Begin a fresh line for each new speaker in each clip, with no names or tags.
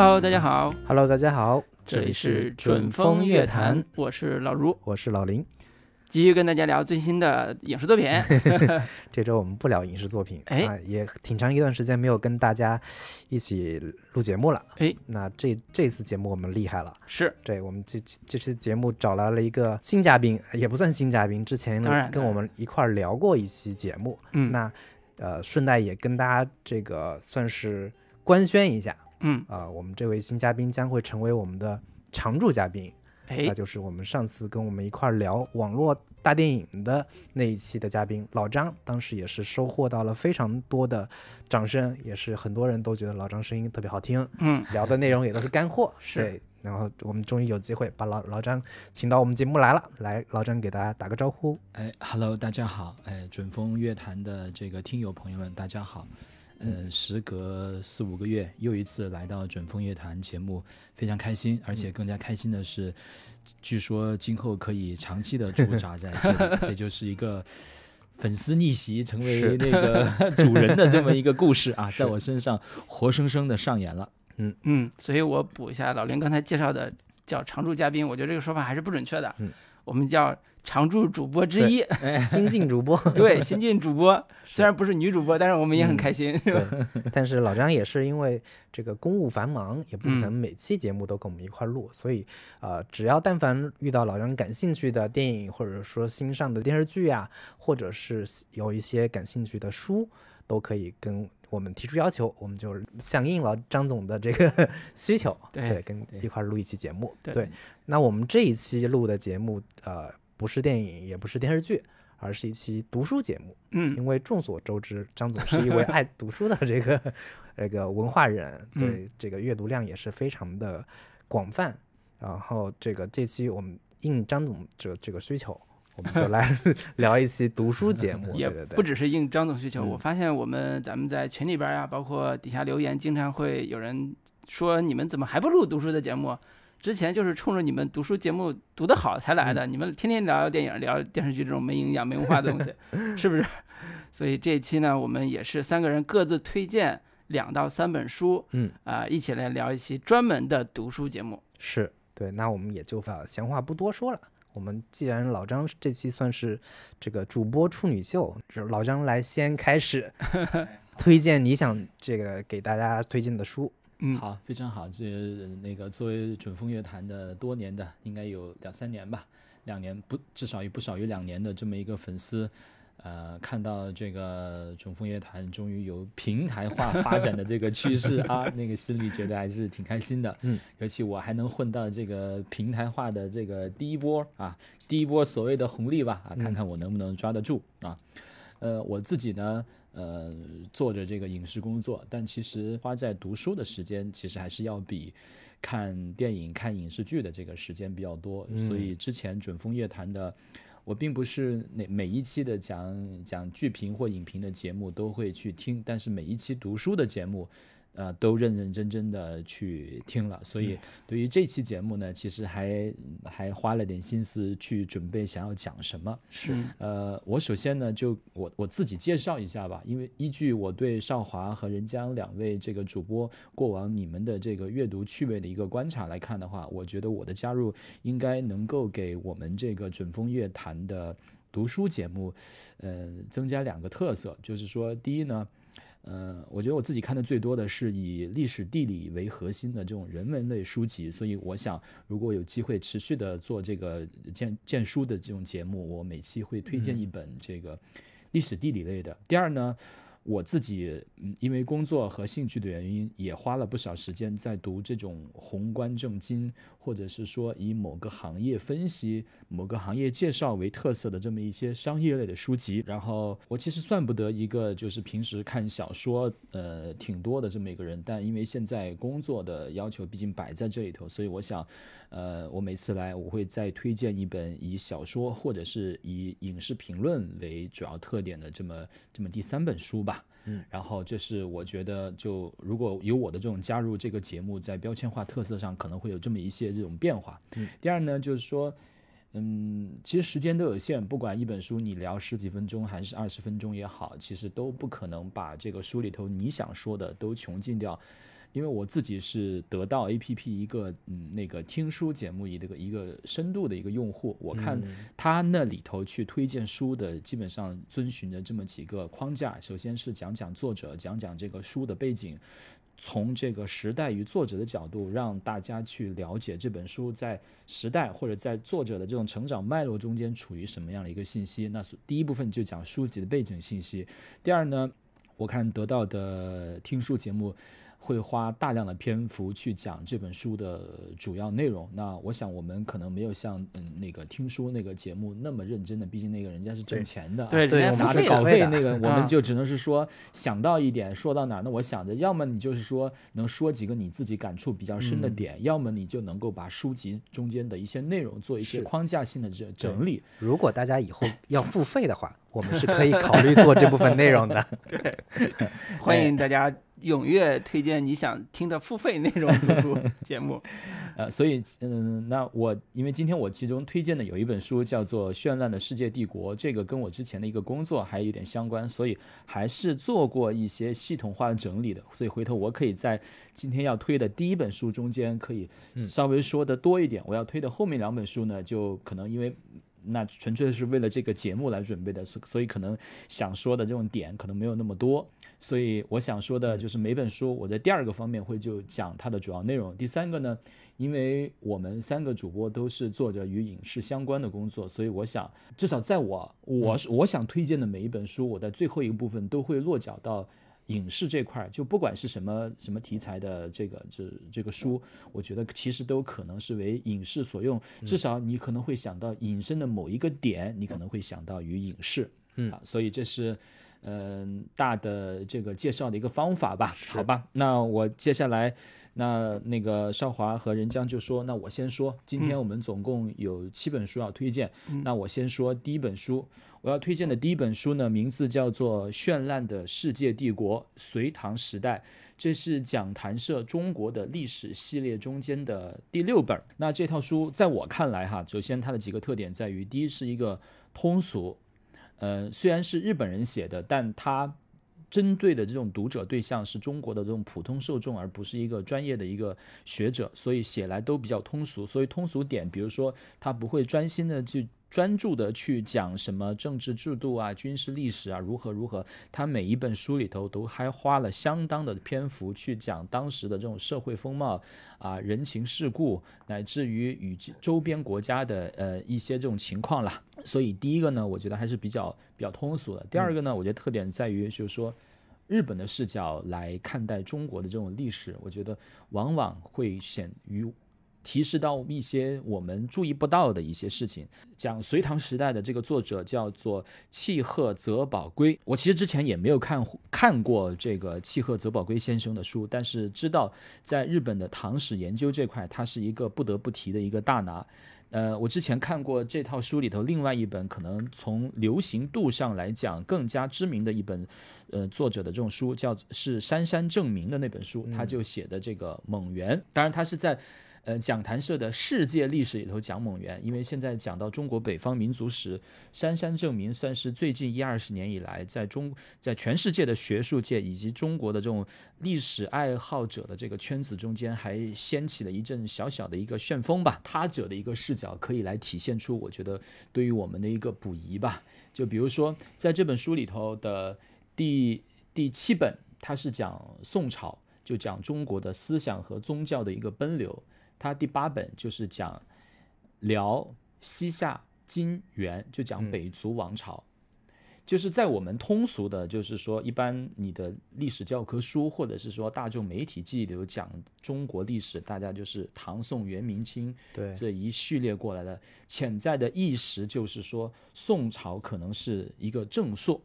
Hello，大家好
，Hello，大家好，
这里是准风乐坛，我是老如，
我是老林。
继续跟大家聊最新的影视作品。
这周我们不聊影视作品，
哎。
啊，也挺长一段时间没有跟大家一起录节目了。
哎，
那这这次节目我们厉害了，
是。
对我们这这期节目找来了一个新嘉宾，也不算新嘉宾，之前跟我们一块儿聊过一期节目。
嗯。
那呃，顺带也跟大家这个算是官宣一下
嗯，
啊、我们这位新嘉宾将会成为我们的常驻嘉宾。
哎
那，就是我们上次跟我们一块儿聊网络大电影的那一期的嘉宾老张，当时也是收获到了非常多的掌声，也是很多人都觉得老张声音特别好听，
嗯，
聊的内容也都是干货。
是
对，然后我们终于有机会把老老张请到我们节目来了，来，老张给大家打个招呼。
哎，Hello，大家好，哎，准风乐坛的这个听友朋友们，大家好。呃，时隔四五个月，又一次来到准风乐坛节目，非常开心，而且更加开心的是，据说今后可以长期的驻扎在这里，这就是一个粉丝逆袭成为那个主人的这么一个故事啊，在我身上活生生的上演了。
嗯嗯，所以我补一下老林刚才介绍的叫常驻嘉宾，我觉得这个说法还是不准确的。
嗯，
我们叫常驻主播之一，
新晋主播，
对，新晋主播，虽然不是女主播，但是我们也很开心。
对，但是老张也是因为这个公务繁忙，也不可
嗯。
能每期节目都跟我们一块儿录，所以呃，只要但凡遇到老张感兴趣的电影，或者说新上的电视剧啊，或者是有一些感兴趣的书，都可以跟我们提出要求，我们就响应了张总的这个 需求，
对
跟一块儿录一期节目。
对
那我们这一期录的节目，呃，不是电影，也不是电视剧。而是一期读书节目，
嗯，
因为众所周知，张总是一位爱读书的这个 这个文化人，
嗯
对这个阅读量也是非常的广泛。然后这个这期我们应张总这这个需求，我们就来聊一期读书节目。
也不只是应张总需求，
嗯
我发现我们咱们在群里边啊，包括底下留言，经常会有人说你们怎么还不录读书的节目？之前就是冲着你们读书节目读得好才来的，
嗯
你们天天聊电影、聊电视剧这种没营养、没文化的东西，是不是？所以这一期呢，我们也是三个人各自推荐两到三本书，
嗯
啊、一起来聊一期专门的读书节目。
是对，那我们也就呃闲话不多说了。我们既然老张这期算是这个主播处女秀，就是老张来先开始 推荐你想这个给大家推荐的书。
嗯，
好，非常好。这那个作为准风乐坛的多年的，应该有两三年吧，两年不至少也不少于两年的这么一个粉丝，呃，看到这个准风乐团终于有平台化发展的这个趋势啊，那个心里觉得还是挺开心的。
嗯，
尤其我还能混到这个平台化的这个第一波啊，第一波所谓的红利吧啊，看看我能不能抓得住啊。呃，我自己呢，呃，做着这个影视工作，但其实花在读书的时间，其实还是要比看电影、看影视剧的这个时间比较多。所以之前准风乐坛的，我并不是每每一期的讲讲剧评或影评的节目都会去听，但是每一期读书的节目。呃，都认认真真的去听了，所以对于这期节目呢，其实还还花了点心思去准备想要讲什么。
是，
呃，我首先呢，就我我自己介绍一下吧，因为依据我对少华和任江两位这个主播过往你们的这个阅读趣味的一个观察来看的话，我觉得我的加入应该能够给我们这个准风乐坛的读书节目，呃，增加两个特色，就是说，第一呢。呃，我觉得我自己看的最多的是以历史地理为核心的这种人文类书籍，所以我想，如果有机会持续的做这个荐荐书的这种节目，我每期会推荐一本这个历史地理类的。第二呢，我自己嗯，因为工作和兴趣的原因，也花了不少时间在读这种宏观政经，或者是说以某个行业分析、某个行业介绍为特色的这么一些商业类的书籍。然后我其实算不得一个就是平时看小说呃挺多的这么一个人，但因为现在工作的要求毕竟摆在这里头，所以我想，呃，我每次来我会再推荐一本以小说或者是以影视评论为主要特点的这么这么第三本书吧。嗯，然后这是我觉得，就如果有我的这种加入这个节目，在标签化特色上可能会有这么一些这种变化。嗯，第二呢，就是说，嗯，其实时间都有限，不管一本书你聊十几分钟还是二十分钟也好，其实都不可能把这个书里头你想说的都穷尽掉。因为我自己是得到 APP 一个嗯那个听书节目一个一个深度的一个用户，我看他那里头去推荐书的，基本上遵循着这么几个框架。首先是讲讲作者，讲讲这个书的背景，从这个时代与作者的角度，让大家去了解这本书在时代或者在作者的这种成长脉络中间处于什么样的一个信息。那第一部分就讲书籍的背景信息。第二呢，我看得到的听书节目。会花大量的篇幅去讲这本书的主要内容。那我想我们可能没有像嗯那个听书那个节目那么认真的，毕竟那个人家是挣钱的，
对，
对
拿着稿费那个，我们
嗯
就只能是说想到一点说到哪儿。那我想着，要么你就是说能说几个你自己感触比较深的点，要么你就能够把书籍中间的一些内容做一些框架性的整整理。
如果大家以后 要付费的话，我们是可以考虑做这部分内容的。
对 欢迎大家踊跃推荐你想听的付费内容读书 节目。
呃，所以嗯，那我因为今天我其中推荐的有一本书叫做《绚烂的世界帝国》，这个跟我之前的一个工作还有点相关，所以还是做过一些系统化的整理的。所以回头我可以在今天要推的第一本书中间可以稍微说的多一点。我要推的后面两本书呢，就可能因为。那纯粹是为了这个节目来准备的，所所以可能想说的这种点可能没有那么多，所以我想说的就是每本书，我在第二个方面会就讲它的主要内容。第三个呢，因为我们三个主播都是做着与影视相关的工作，所以我想至少在我我我想推荐的每一本书，我在最后一个部分都会落脚到。影视这块儿，就不管是什么什么题材的这个这这个书，我觉得其实都可能是为影视所用。至少你可能会想到引申的某一个点，你可能会想到与影视。
嗯
啊，所以这是嗯、大的这个介绍的一个方法吧，好吧？那我接下来。那那个少华和任江就说：“那我先说，今天我们总共有七本书要推荐。那我先说第一本书，我要推荐的第一本书呢，名字叫做《绚烂的世界帝国：隋唐时代》，这是讲谈社中国的历史系列中间的第六本。那这套书在我看来，哈，首先它的几个特点在于，第一是一个通俗，呃，虽然是日本人写的，但他针对的这种读者对象是中国的这种普通受众，而不是一个专业的一个学者，所以写来都比较通俗。所以通俗点，比如说他不会专心的去专注的去讲什么政治制度啊、军事历史啊如何如何，他每一本书里头都还花了相当的篇幅去讲当时的这种社会风貌啊、人情世故，乃至于与周边国家的呃一些这种情况啦。所以第一个呢，我觉得还是比较比较通俗的。第二个呢，我觉得特点在于就是说。日本的视角来看待中国的这种历史，我觉得往往会显于提示到一些我们注意不到的一些事情。讲隋唐时代的这个作者叫做契诃泽保圭，我其实之前也没有看看过这个契诃泽保圭先生的书，但是知道在日本的唐史研究这块，他是一个不得不提的一个大拿。呃，我之前看过这套书里头另外一本，可能从流行度上来讲更加知名的一本，呃，作者的这种书叫是杉山正明的那本书，他就写的这个蒙元，当然他是在。呃，讲坛社的世界历史里头讲蒙元，因为现在讲到中国北方民族史，杉山正明算是最近一二十年以来，在中在全世界的学术界以及中国的这种历史爱好者的这个圈子中间，还掀起了一阵小小的一个旋风吧。他者的一个视角可以来体现出，我觉得对于我们的一个补遗吧。就比如说，在这本书里头的第第七本，它是讲宋朝，就讲中国的思想和宗教的一个奔流。它第八本就是讲辽、西夏、金、元，就讲北族王朝。就是在我们通俗的，就是说，一般你的历史教科书，或者是说大众媒体记忆流讲中国历史，大家就是唐宋元明清
对，
这一序列过来的。潜在的意识就是说，宋朝可能是一个正朔。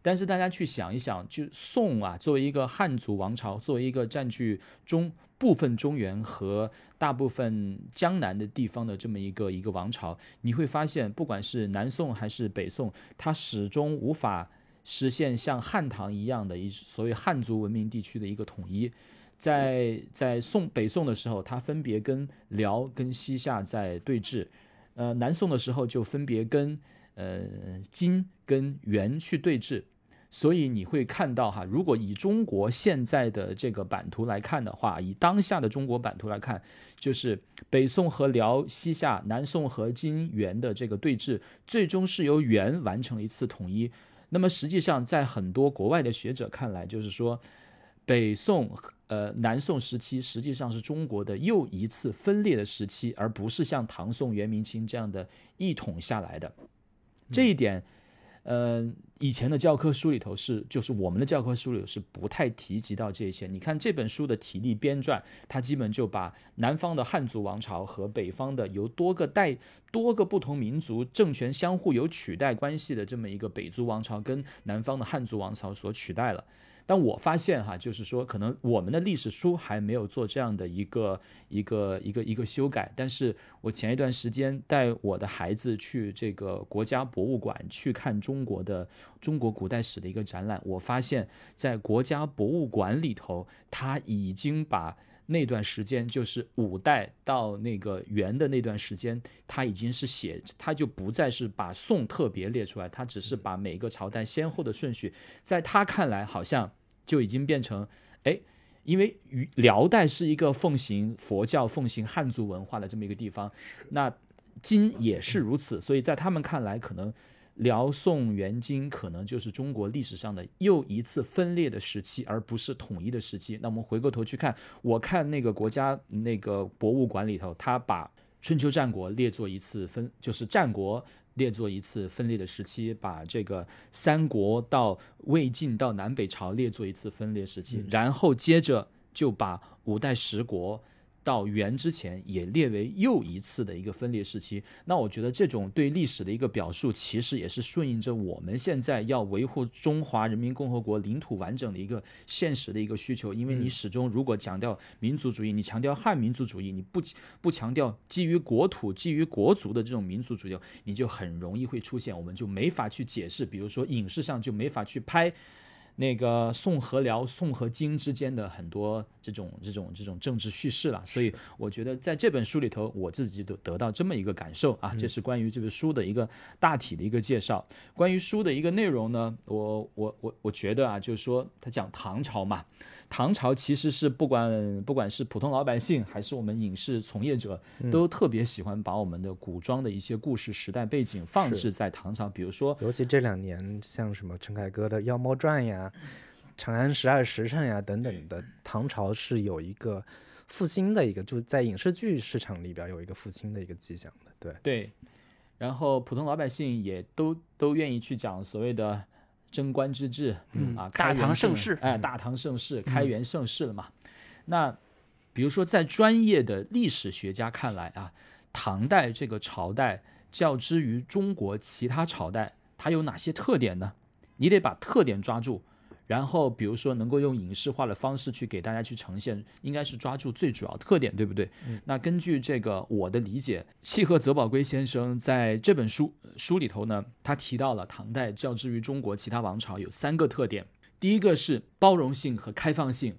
但是大家去想一想，就宋啊，作为一个汉族王朝，作为一个占据中部分中原和大部分江南的地方的这么一个一个王朝，你会发现，不管是南宋还是北宋，它始终无法实现像汉唐一样的一所谓汉族文明地区的一个统一。在在宋北宋的时候，它分别跟辽跟西夏在对峙，呃，南宋的时候就分别跟呃金跟元去对峙。所以你会看到哈，如果以中国现在的这个版图来看的话，以当下的中国版图来看，就是北宋和辽、西夏、南宋和金、元的这个对峙，最终是由元完成了一次统一。那么实际上，在很多国外的学者看来，就是说，北宋、呃南宋时期实际上是中国的又一次分裂的时期，而不是像唐宋元明清这样的一统下来的。这一点，呃，以前的教科书里头是，就是我们的教科书里是不太提及到这些。你看这本书的体力编撰，它基本就把南方的汉族王朝和北方的由多个代、多个不同民族政权相互有取代关系的这么一个北族王朝，跟南方的汉族王朝所取代了。但我发现哈，就是说，可能我们的历史书还没有做这样的一个一个一个一个修改。但是我前一段时间带我的孩子去这个国家博物馆去看中国的中国古代史的一个展览，我发现，在国家博物馆里头，他已经把那段时间，就是五代到那个元的那段时间，他已经是写，他就不再是把宋特别列出来，他只是把每个朝代先后的顺序，在他看来，好像就已经变成，哎，因为于辽代是一个奉行佛教、奉行汉族文化的这么一个地方，那金也是如此，所以在他们看来，可能。辽宋元金可能就是中国历史上的又一次分裂的时期，而不是统一的时期。那我们回过头去看，我看那个国家那个博物馆里头，他把春秋战国列作一次分，就是战国列作一次分裂的时期，把这个三国到魏晋到南北朝列作一次分裂时期，然后接着就把五代十国。到元之前也列为又一次的一个分裂时期，那我觉得这种对历史的一个表述，其实也是顺应着我们现在要维护中华人民共和国领土完整的一个现实的一个需求。因为你始终如果强调民族主义，你强调汉民族主义，你不不强调基于国土、基于国族的这种民族主义，你就很容易会出现，我们就没法去解释，比如说影视上就没法去拍。那个宋和辽、宋和金之间的很多这种、这种、这种政治叙事了，所以我觉得在这本书里头，我自己都得到这么一个感受啊，这是关于这本书的一个大体的一个介绍。关于书的一个内容呢，我、我、我、我觉得啊，就是说他讲唐朝嘛。唐朝其实是不管不管是普通老百姓还是我们影视从业者，都特别喜欢把我们的古装的一些故事时代背景放置在唐朝，比如说，
尤其这两年像什么陈凯歌的《妖猫传》呀、《长安十二时辰》呀等等的，唐朝是有一个复兴的一个，就是在影视剧市场里边有一个复兴的一个迹象的，对
对。然后普通老百姓也都都愿意去讲所谓的。贞观之治，嗯啊，
大唐盛世，
哎，大唐盛世，开元盛世了嘛？那比如说，在专业的历史学家看来啊，唐代这个朝代较之于中国其他朝代，它有哪些特点呢？你得把特点抓住。然后，比如说，能够用影视化的方式去给大家去呈现，应该是抓住最主要特点，对不对？那根据这个我的理解，契诃泽宝圭先生在这本书书里头呢，他提到了唐代较之于中国其他王朝有三个特点：第一个是包容性和开放性；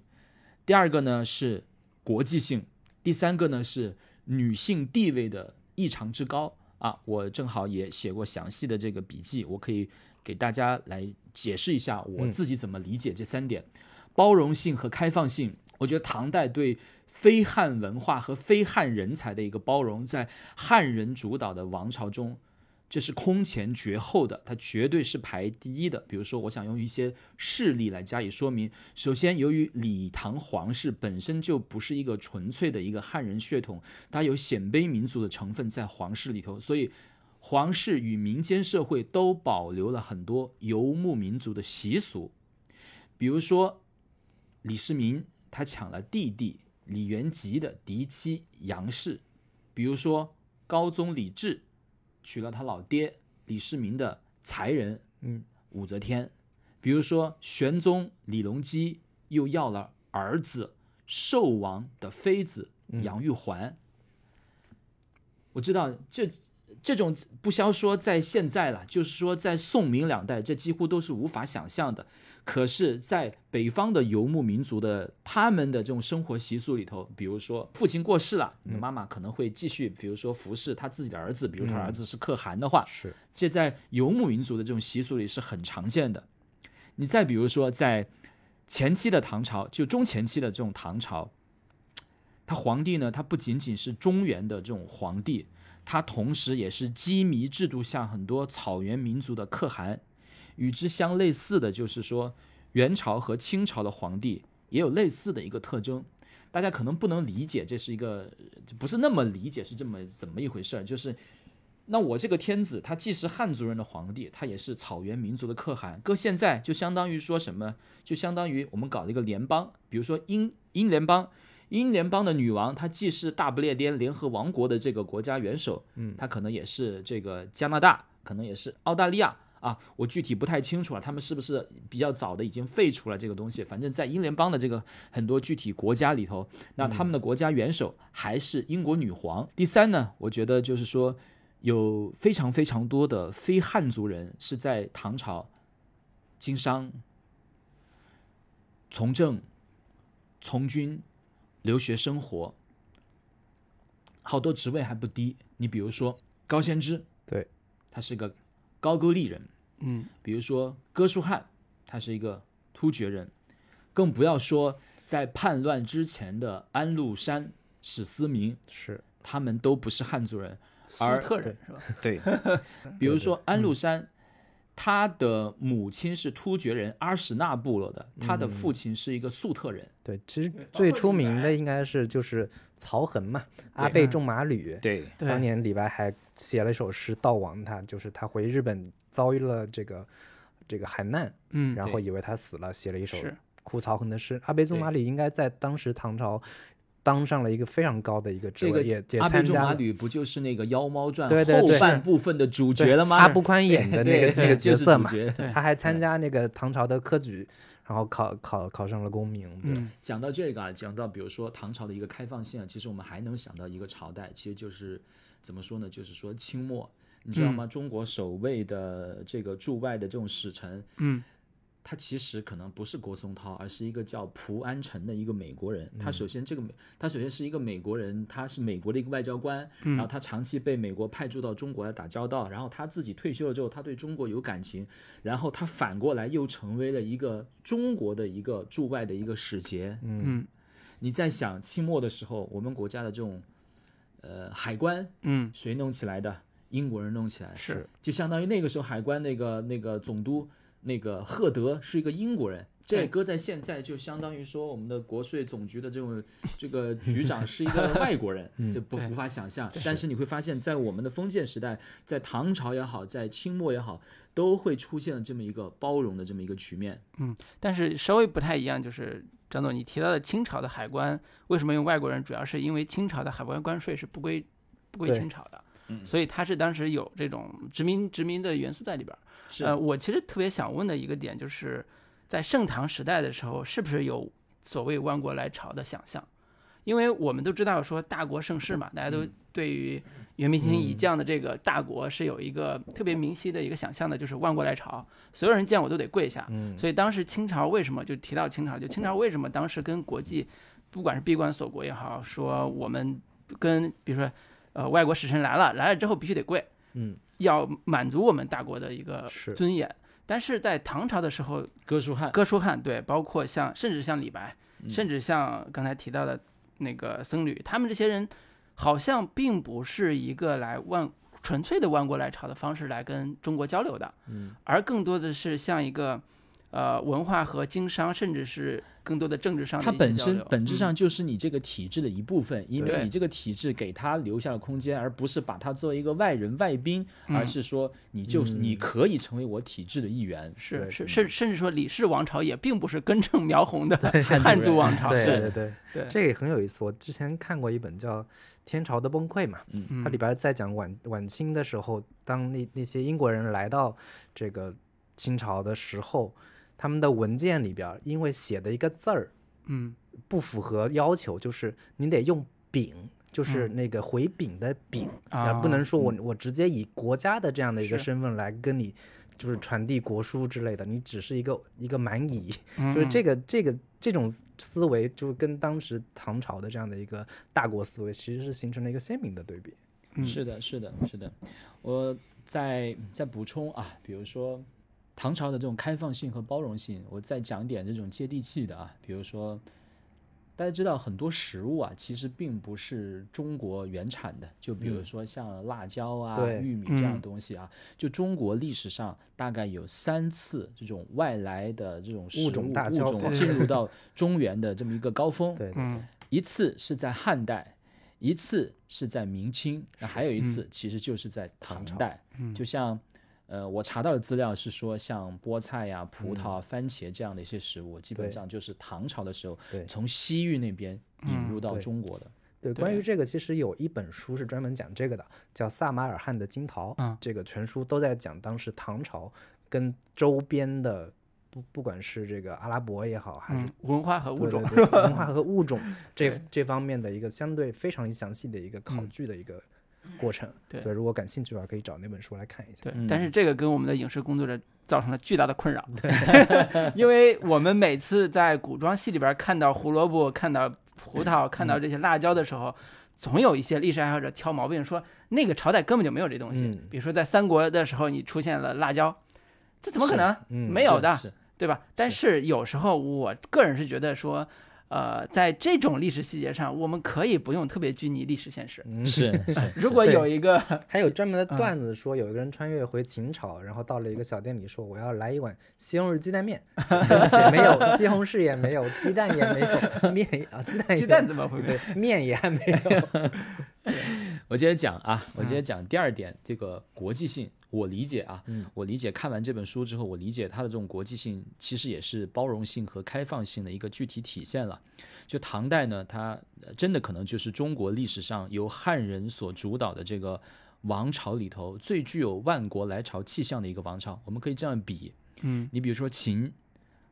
第二个呢是国际性；第三个呢是女性地位的异常之高。啊，我正好也写过详细的这个笔记，我可以给大家来。解释一下我自己怎么理解这三点：包容性和开放性。我觉得唐代对非汉文化和非汉人才的一个包容，在汉人主导的王朝中，这是空前绝后的，它绝对是排第一的。比如说，我想用一些事例来加以说明。首先，由于李唐皇室本身就不是一个纯粹的一个汉人血统，它有鲜卑民族的成分在皇室里头，所以。皇室与民间社会都保留了很多游牧民族的习俗，比如说李世民他抢了弟弟李元吉的嫡妻杨氏，比如说高宗李治娶了他老爹李世民的才人嗯武则天，比如说玄宗李隆基又要了儿子寿王的妃子杨玉环，我知道这。这种不消说在现在了，就是说在宋明两代，这几乎都是无法想象的。可是，在北方的游牧民族的他们的这种生活习俗里头，比如说父亲过世了，你的妈妈可能会继续，比如说服侍他自己的儿子，比如他儿子是可汗的话，
是
这在游牧民族的这种习俗里是很常见的。你再比如说，在前期的唐朝，就中前期的这种唐朝，他皇帝呢，他不仅仅是中原的这种皇帝，他同时也是羁縻制度下很多草原民族的可汗。与之相类似的就是说，元朝和清朝的皇帝也有类似的一个特征。大家可能不能理解，这是一个不是那么理解是这么怎么一回事儿，就是。那我这个天子，他既是汉族人的皇帝，他也是草原民族的可汗。搁现在就相当于说什么？就相当于我们搞了一个联邦，比如说英英联邦，英联邦的女王，她既是大不列颠联合王国的这个国家元首，嗯，她可能也是这个加拿大，可能也是澳大利亚啊，我具体不太清楚了，他们是不是比较早的已经废除了这个东西？反正，在英联邦的这个很多具体国家里头，那他们的国家元首还是英国女皇。第三呢，我觉得就是说。有非常非常多的非汉族人是在唐朝经商、从政、从军、留学生活，好多职位还不低。你比如说高仙芝，
对，
他是个高句丽人，
嗯，
比如说哥舒翰，他是一个突厥人，更不要说在叛乱之前的安禄山、史思明，
是
他们都不是汉族人。
粟特人是吧？
对，比如说安禄山，他的母亲是突厥人阿史那部落的，他的父亲是一个粟特人。
对，其实最出名的应该是就是曹恒嘛，阿倍仲麻吕。
对，
当年李白还写了一首诗悼亡他，就是他回日本遭遇了这个这个海难，
嗯，
然后以为他死了，写了一首哭曹恒的诗。阿倍仲麻吕应该在当时唐朝。当上了一个非常高的一个职位，也也参加。
阿吕不就是那个《妖猫传》
对对
后半部分的主角了吗？
阿不宽演的那个那个角色嘛，
他
还参加那个唐朝的科举，然后考考考上了功名。
嗯，
讲到这个啊，讲到比如说唐朝的一个开放性，其实我们还能想到一个朝代，其实就是怎么说呢？就是说清末，你知道吗？中国首位的这个驻外的这种使臣，
嗯。
他其实可能不是郭松涛，而是一个叫蒲安臣的一个美国人。他首先这个美，他首先是一个美国人，他是美国的一个外交官，然后他长期被美国派驻到中国来打交道。然后他自己退休了之后，他对中国有感情，然后他反过来又成为了一个中国的一个驻外的一个使节。
嗯，
你在想清末的时候，我们国家的这种呃海关，
嗯，
谁弄起来的？英国人弄起来
是，
就相当于那个时候海关那个那个总督。那个赫德是一个英国人，这搁在现在就相当于说我们的国税总局的这种这个局长是一个 外国人，这不无法想象。但是你会发现在我们的封建时代，在唐朝也好，在清末也好，都会出现了这么一个包容的这么一个局面。
嗯，但是稍微不太一样，就是张总你提到的清朝的海关为什么用外国人，主要是因为清朝的海关关税是不归不归清朝的，所以他是当时有这种殖民殖民的元素在里边。呃，我其实特别想问的一个点，就是在盛唐时代的时候，是不是有所谓万国来朝的想象？因为我们都知道说大国盛世嘛，大家都对于元明清以降的这个大国是有一个特别明晰的一个想象的，就是万国来朝，所有人见我都得跪下。所以当时清朝为什么就提到清朝，就清朝为什么当时跟国际，不管是闭关锁国也好，说我们跟比如说呃外国使臣来了，来了之后必须得跪。
嗯。
要满足我们大国的一个尊严，但是在唐朝的时候，
哥舒翰，
哥舒翰对，包括像甚至像李白，甚至像刚才提到的那个僧侣，他们这些人好像并不是一个来万纯粹的万国来朝的方式来跟中国交流的，
嗯，
而更多的是像一个。呃，文化和经商，甚至是更多的政治上的
它本身本质上就是你这个体制的一部分，因为你这个体制给他留下了空间，而不是把他作为一个外人外宾，而是说你就是你可以成为我体制的一员。
是是甚甚至说李氏王朝也并不是根正苗红的汉族王朝。
对
对
对
对，
这个很有意思。我之前看过一本叫《天朝的崩溃》嘛，
嗯，
它里边在讲晚晚清的时候，当那那些英国人来到这个清朝的时候。他们的文件里边，因为写的一个字儿，
嗯，
不符合要求，就是你得用丙，就是那个回丙的丙，
啊，
不能说我我直接以国家的这样的一个身份来跟你，就是传递国书之类的，你只是一个一个蛮夷，就是这个这个这种思维，就跟当时唐朝的这样的一个大国思维，其实是形成了一个鲜明的对比。
是的，是的，是的。我再再补充啊，比如说。唐朝的这种开放性和包容性，我再讲点这种接地气的啊，比如说。大家知道很多食物啊，其实并不是中国原产的。就比如说像辣椒啊、玉米这样的东西啊，就中国历史上大概有三次这种外来的这种物
种
物
种
进入到中原的这么一个高峰。
对，
一次是在汉代，一次是在明清，那还有一次其实就是在唐代。就像。呃，我查到的资料是说，像菠菜呀、葡萄、番茄这样的一些食物，基本上就是唐朝的时候从西域那边引入到中国的。
对，关于这个，其实有一本书是专门讲这个的，叫《萨马尔罕的金桃》。嗯，这个全书都在讲当时唐朝跟周边的不不管是这个阿拉伯也好，还是
文化和物种，
文化和物种 这这方面的一个相对非常详细的一个考据的一个。过程
对，
如果感兴趣的话，可以找那本书来看一下。
对，但是这个跟我们的影视工作者造成了巨大的困扰。
对，
因为我们每次在古装戏里边看到胡萝卜、看到葡萄、看到这些辣椒的时候，总有一些历史爱好者挑毛病，说那个朝代根本就没有这东西。比如说在三国的时候，你出现了辣椒，这怎么可能？没有的，对吧？但是有时候我个人是觉得说。呃，在这种历史细节上，我们可以不用特别拘泥历史现实。
是，
如果有一个，
还有专门的段子说，有一个人穿越回秦朝，然后到了一个小店里，说我要来一碗西红柿鸡蛋面，而且没有西红柿，也没有鸡蛋，也没有面啊，鸡蛋
鸡蛋怎么会
对面也还没有。
我接着讲啊，我接着讲第二点，这个国际性。我理解啊，我理解。看完这本书之后，我理解它的这种国际性，其实也是包容性和开放性的一个具体体现了。就唐代呢，它真的可能就是中国历史上由汉人所主导的这个王朝里头最具有万国来朝气象的一个王朝。我们可以这样比，
嗯，
你比如说秦、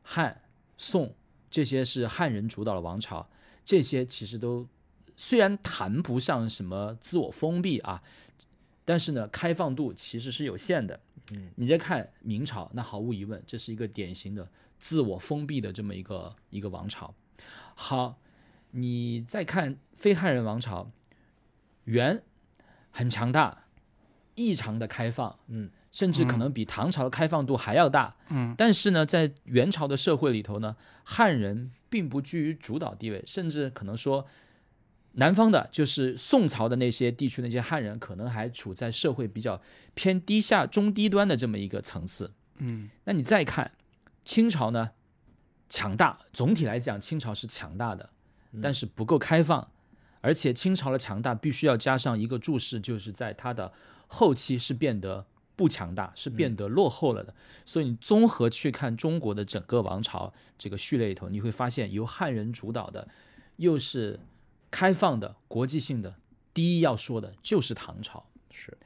汉、宋这些是汉人主导的王朝，这些其实都虽然谈不上什么自我封闭啊。但是呢，开放度其实是有限的。
嗯，
你再看明朝，那毫无疑问，这是一个典型的自我封闭的这么一个一个王朝。好，你再看非汉人王朝，元很强大，异常的开放，
嗯，
甚至可能比唐朝的开放度还要大。
嗯，
但是呢，在元朝的社会里头呢，汉人并不居于主导地位，甚至可能说。南方的，就是宋朝的那些地区，那些汉人可能还处在社会比较偏低下、中低端的这么一个层次。
嗯，
那你再看清朝呢，强大，总体来讲，清朝是强大的，但是不够开放，而且清朝的强大必须要加上一个注释，就是在它的后期是变得不强大，是变得落后了的。所以你综合去看中国的整个王朝这个序列里头，你会发现由汉人主导的，又是。开放的、国际性的，第一要说的就是唐朝。
是，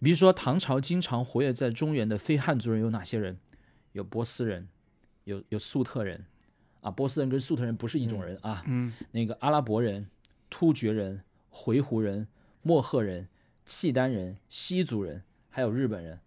比如说唐朝经常活跃在中原的非汉族人有哪些人？有波斯人，有有粟特人，啊，波斯人跟粟特人不是一种人啊。
嗯。
那个阿拉伯人、突厥人、回鹘人、莫赫人、契丹人、西族人，还有日本人，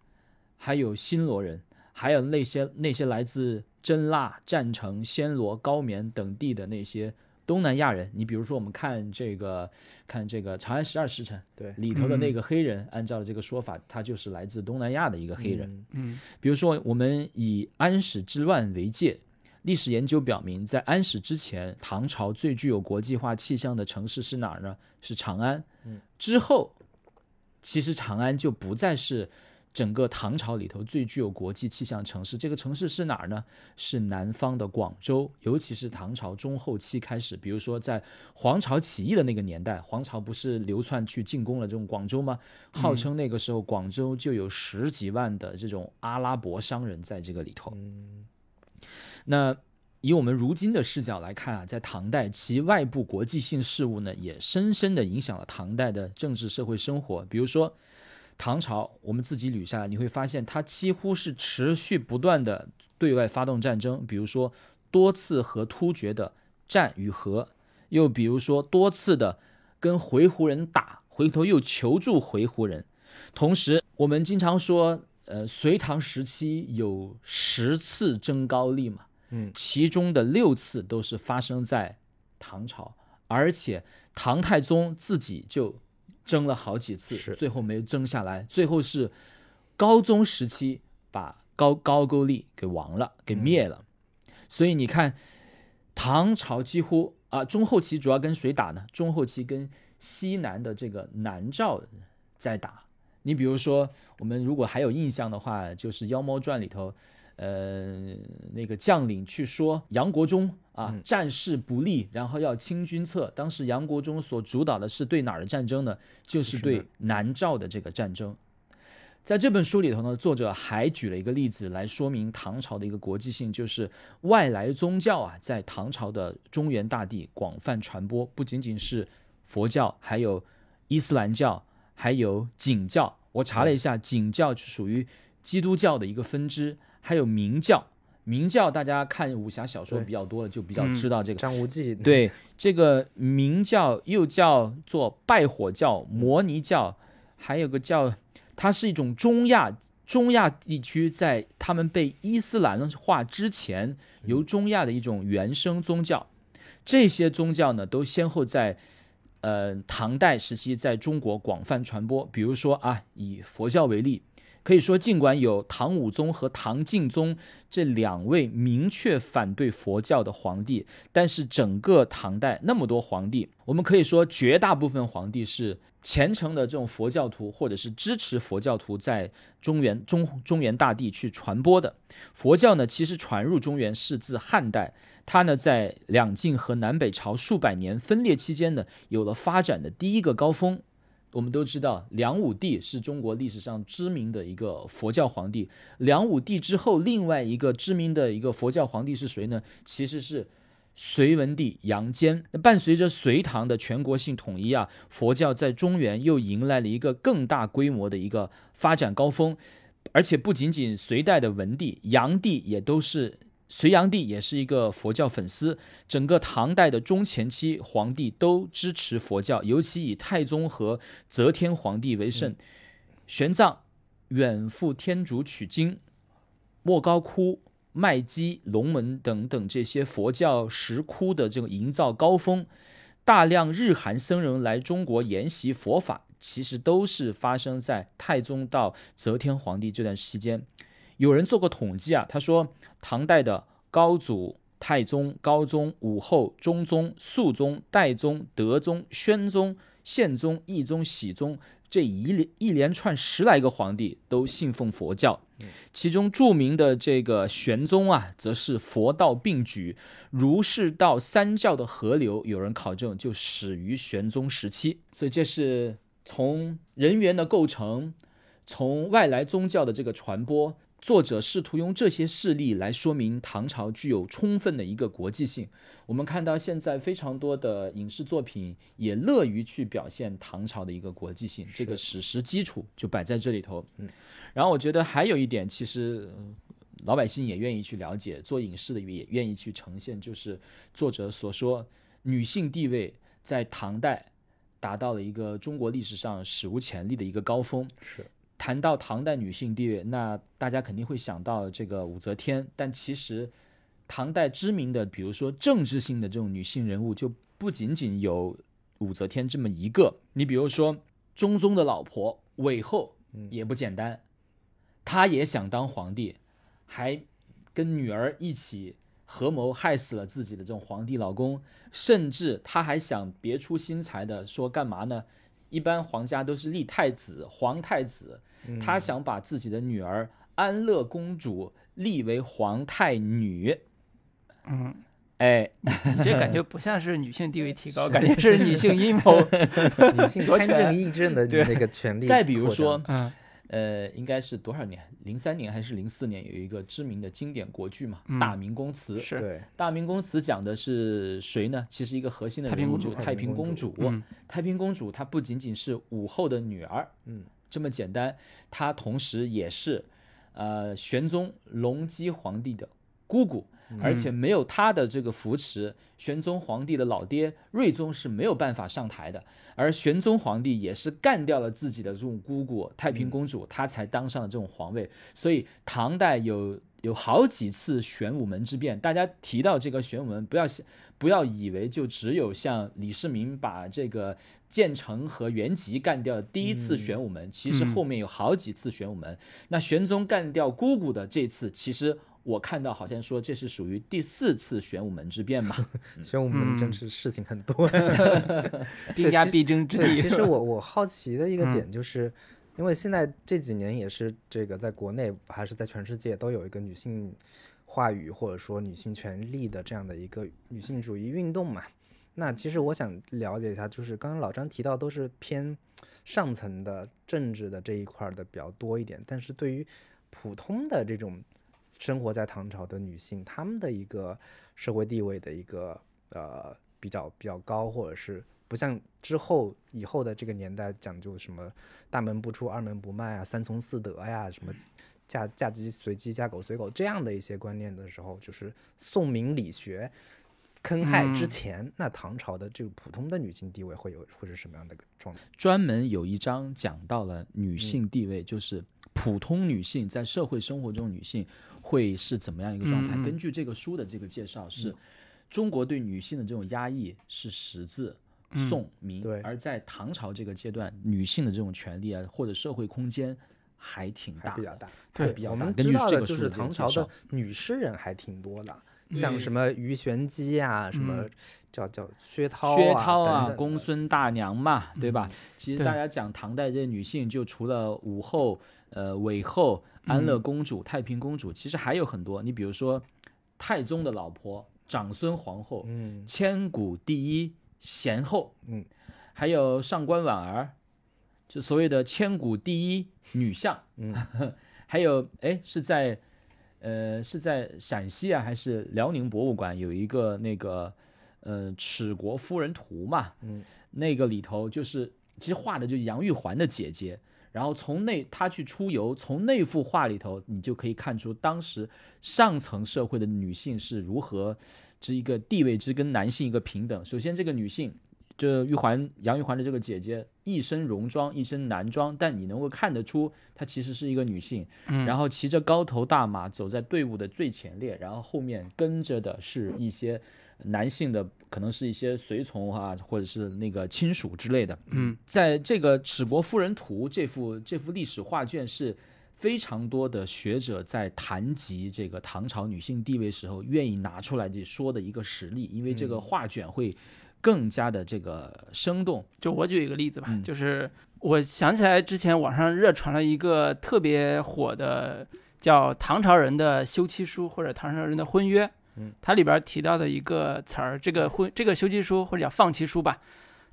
还有新罗人，还有那些那些来自真腊、占城、暹罗、高棉等地的那些。东南亚人，你比如说，我们看这个，看这个《长安十二时辰》
对
里头的那个黑人，按照这个说法，他就是来自东南亚的一个黑人。
嗯，
比如说，我们以安史之乱为界，历史研究表明，在安史之前，唐朝最具有国际化气象的城市是哪儿呢？是长安。
嗯，
之后，其实长安就不再是。整个唐朝里头最具有国际气象城市，这个城市是哪儿呢？是南方的广州。尤其是唐朝中后期开始，比如说在黄巢起义的那个年代，黄巢不是流窜去进攻了这种广州吗？号称那个时候广州就有十几万的这种阿拉伯商人在这个里头。那以我们如今的视角来看啊，在唐代，其外部国际性事务呢，也深深的影响了唐代的政治社会生活，比如说。唐朝，我们自己捋下来，你会发现它几乎是持续不断的对外发动战争，比如说多次和突厥的战与和，又比如说多次的跟回鹘人打，回头又求助回鹘人。同时，我们经常说，呃，隋唐时期有十次征高丽嘛，
嗯，
其中的六次都是发生在唐朝，而且唐太宗自己就。争了好几次，最后没争下来。最后是高宗时期把高高句丽给亡了，给灭了。所以你看，唐朝几乎啊中后期主要跟谁打呢？中后期跟西南的这个南诏在打。你比如说，我们如果还有印象的话，就是《妖猫传》里头，呃，那个将领去说杨国忠啊战事不利，然后要清君侧。当时杨国忠所主导的是对哪儿的战争呢？就是对南诏的这个战争。在这本书里头呢，作者还举了一个例子来说明唐朝的一个国际性，就是外来宗教啊，在唐朝的中原大地广泛传播，不仅仅是佛教，还有伊斯兰教，还有景教。我查了一下，景教属于基督教的一个分支，还有明教。明教大家看武侠小说比较多了，就比较知道这个
张无忌。
对，这个明教又叫做拜火教、摩尼教，还有个叫，它是一种中亚中亚地区在他们被伊斯兰化之前，由中亚的一种原生宗教。这些宗教呢，都先后在。呃，唐代时期在中国广泛传播。比如说啊，以佛教为例，可以说尽管有唐武宗和唐敬宗这两位明确反对佛教的皇帝，但是整个唐代那么多皇帝，我们可以说绝大部分皇帝是虔诚的这种佛教徒，或者是支持佛教徒在中原中中原大地去传播的。佛教呢，其实传入中原是自汉代。它呢，在两晋和南北朝数百年分裂期间呢，有了发展的第一个高峰。我们都知道，梁武帝是中国历史上知名的一个佛教皇帝。梁武帝之后，另外一个知名的一个佛教皇帝是谁呢？其实是隋文帝杨坚。那伴随着隋唐的全国性统一啊，佛教在中原又迎来了一个更大规模的一个发展高峰。而且不仅仅隋代的文帝、杨帝也都是。隋炀帝也是一个佛教粉丝，整个唐代的中前期皇帝都支持佛教，尤其以太宗和则天皇帝为甚。玄奘远赴天竺取经，莫高窟、麦积、龙门等等这些佛教石窟的这个营造高峰，大量日韩僧人来中国研习佛法，其实都是发生在太宗到则天皇帝这段期间。有人做过统计啊，他说唐代的高祖、太宗、高宗、武后、中宗、肃宗、代宗、德宗、宣宗、宪宗、懿宗、喜宗这一连一连串十来个皇帝都信奉佛教，其中著名的这个玄宗啊，则是佛道并举，儒释道三教的合流。有人考证就始于玄宗时期，所以这是从人员的构成，从外来宗教的这个传播。作者试图用这些事例来说明唐朝具有充分的一个国际性。我们看到现在非常多的影视作品也乐于去表现唐朝的一个国际性，这个史实基础就摆在这里头。嗯，然后我觉得还有一点，其实老百姓也愿意去了解，做影视的也愿意去呈现，就是作者所说，女性地位在唐代达到了一个中国历史上史无前例的一个高峰。
是。
谈到唐代女性地位，那大家肯定会想到这个武则天。但其实，唐代知名的，比如说政治性的这种女性人物，就不仅仅有武则天这么一个。你比如说，中宗的老婆韦后也不简单，她也想当皇帝，还跟女儿一起合谋害死了自己的这种皇帝老公，甚至她还想别出心裁的说干嘛呢？一般皇家都是立太子、皇太子，他想把自己的女儿安乐公主立为皇太女。
嗯，
哎，
你这感觉不像是女性地位提高，感觉是女性阴谋、
女性参政议政的那个权利。
再比如说，嗯。呃，应该是多少年？零三年还是零四年？有一个知名的经典国剧嘛，《大明宫词》。
是
对，《
大明宫词》讲的是谁呢？其实一个核心的人物就是太平公主。太平公主她不仅仅是武后的女儿，
嗯，
这么简单，她同时也是，呃，玄宗隆基皇帝的姑姑，而且没有他的这个扶持，玄宗皇帝的老爹睿宗是没有办法上台的。而玄宗皇帝也是干掉了自己的这种姑姑太平公主，他才当上了这种皇位。所以唐代有有好几次玄武门之变，大家提到这个玄武门，不要。不要以为就只有像李世民把这个建成和元吉干掉的第一次玄武门，其实后面有好几次玄武门。那玄宗干掉姑姑的这次，其实我看到好像说这是属于第四次玄武门之变嘛。
玄武门真是事情很多
兵家必争之地。
其实我我好奇的一个点就是，因为现在这几年也是这个在国内还是在全世界都有一个女性。话语或者说女性权利的这样的一个女性主义运动嘛，那其实我想了解一下，就是刚刚老张提到都是偏上层的政治的这一块的比较多一点，但是对于普通的这种生活在唐朝的女性，她们的一个社会地位的一个呃比较比较高，或者是不像之后以后的这个年代讲究什么大门不出二门不迈啊，三从四德呀什么。嫁嫁鸡随鸡，嫁狗随狗这样的一些观念的时候，就是宋明理学坑害之前，那唐朝的这个普通的女性地位会有会是什么样的个状态？
专门有一章讲到了女性地位，就是普通女性在社会生活中女性会是怎么样一个状态？根据这个书的这个介绍，是中国对女性的这种压抑是识字宋明，而在唐朝这个阶段，女性的这种权利啊或者社会空间。还挺大，
比较大。
对，比较
大。知道的就是唐朝的女诗人还挺多的，像什么鱼玄机啊，什么叫叫薛涛、
薛涛
啊，
公孙大娘嘛，对吧？其实大家讲唐代这些女性，就除了武后、呃韦后、安乐公主、太平公主，其实还有很多。你比如说太宗的老婆长孙皇后，嗯，千古第一贤后，嗯，还有上官婉儿。就所谓的千古第一女相，嗯，还有哎，是在，呃，是在陕西啊，还是辽宁博物馆有一个那个，呃，《齿国夫人图》嘛，嗯，那个里头就是其实画的就是杨玉环的姐姐，然后从那她去出游，从那幅画里头，你就可以看出当时上层社会的女性是如何这一个地位之跟男性一个平等。首先，这个女性。这玉环杨玉环的这个姐姐一身戎装，一身男装，但你能够看得出她其实是一个女性。嗯，然后骑着高头大马走在队伍的最前列，然后后面跟着的是一些男性的，可能是一些随从啊，或者是那个亲属之类的。嗯，在这个《史国夫人图》这幅这幅历史画卷是非常多的学者在谈及这个唐朝女性地位时候愿意拿出来说的一个实例，因为这个画卷会。更加的这个生动。
就我举一个例子吧，就是我想起来之前网上热传了一个特别火的叫唐朝人的休妻书或者唐朝人的婚约，嗯，它里边提到的一个词儿，这个婚这个休妻书或者叫放妻书吧，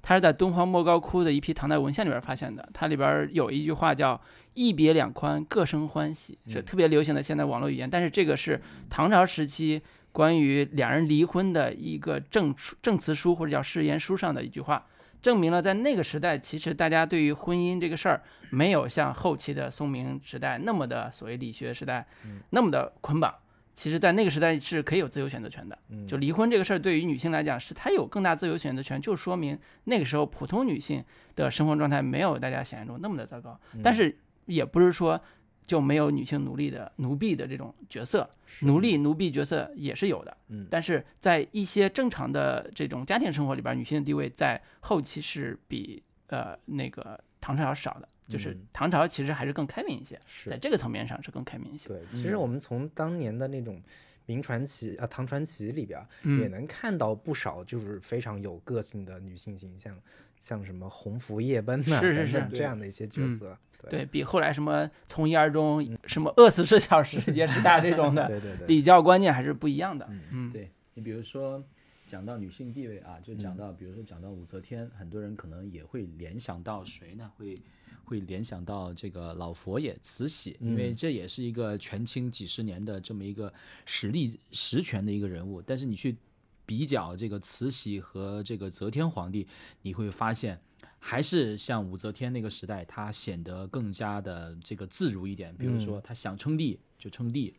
它是在敦煌莫高窟的一批唐代文献里边发现的。它里边有一句话叫“一别两宽，各生欢喜”，是特别流行的现在网络语言。但是这个是唐朝时期。关于两人离婚的一个证证词书或者叫誓言书上的一句话，证明了在那个时代，其实大家对于婚姻这个事儿没有像后期的宋明时代那么的所谓理学时代那么的捆绑。其实，在那个时代是可以有自由选择权的。就离婚这个事儿，对于女性来讲，是她有更大自由选择权，就说明那个时候普通女性的生活状态没有大家想象中那么的糟糕。但是也不是说。就没有女性奴隶的奴婢的这种角色，奴隶奴婢角色也是有的，嗯，但是在一些正常的这种家庭生活里边，女性的地位在后期是比呃那个唐朝要少的，就是唐朝其实还是更开明一些，在这个层面上是更开明一些。
对，其实我们从当年的那种明传奇啊唐传奇里边也能看到不少就是非常有个性的女性形象，像什么鸿福夜奔呐
是是是
这样的一些角色。
对比后来什么从一而终，什么饿死十小时也是大这种的，
对对对，
礼教观念还是不一样的。
嗯，对你比如说讲到女性地位啊，就讲到比如说讲到武则天，很多人可能也会联想到谁呢？会会联想到这个老佛爷慈禧，因为这也是一个权倾几十年的这么一个实力实权的一个人物。但是你去比较这个慈禧和这个则天皇帝，你会发现。还是像武则天那个时代，她显得更加的这个自如一点。比如说，她想称帝就称帝，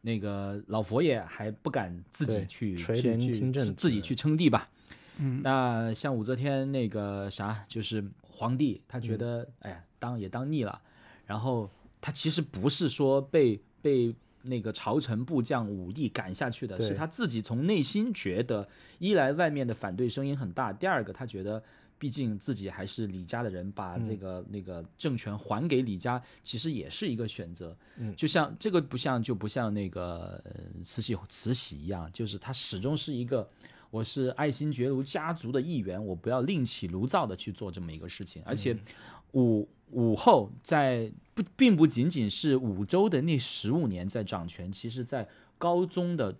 那个老佛爷还不敢自己去
垂
去去
帘听政
自己去称帝吧。
嗯，
那像武则天那个啥，就是皇帝，他
嗯
觉得、哎呀，当也当腻了，然后他其实不是说被被那个朝臣部将武帝赶下去的，是他自己从内心觉得，一来外面的反对声音很大，第二个他觉得。毕竟自己还是李家的人，把
嗯
这个、那个政权还给李家，其实也是一个选择。
嗯
就像这个不像就不像那个呃慈禧慈禧一样，就是他始终是一个我是爱新觉罗家族的一员，我不要另起炉灶的去做这么一个事情。而且武武后在不并不仅仅是武周的那十五年在掌权，其实在高宗的。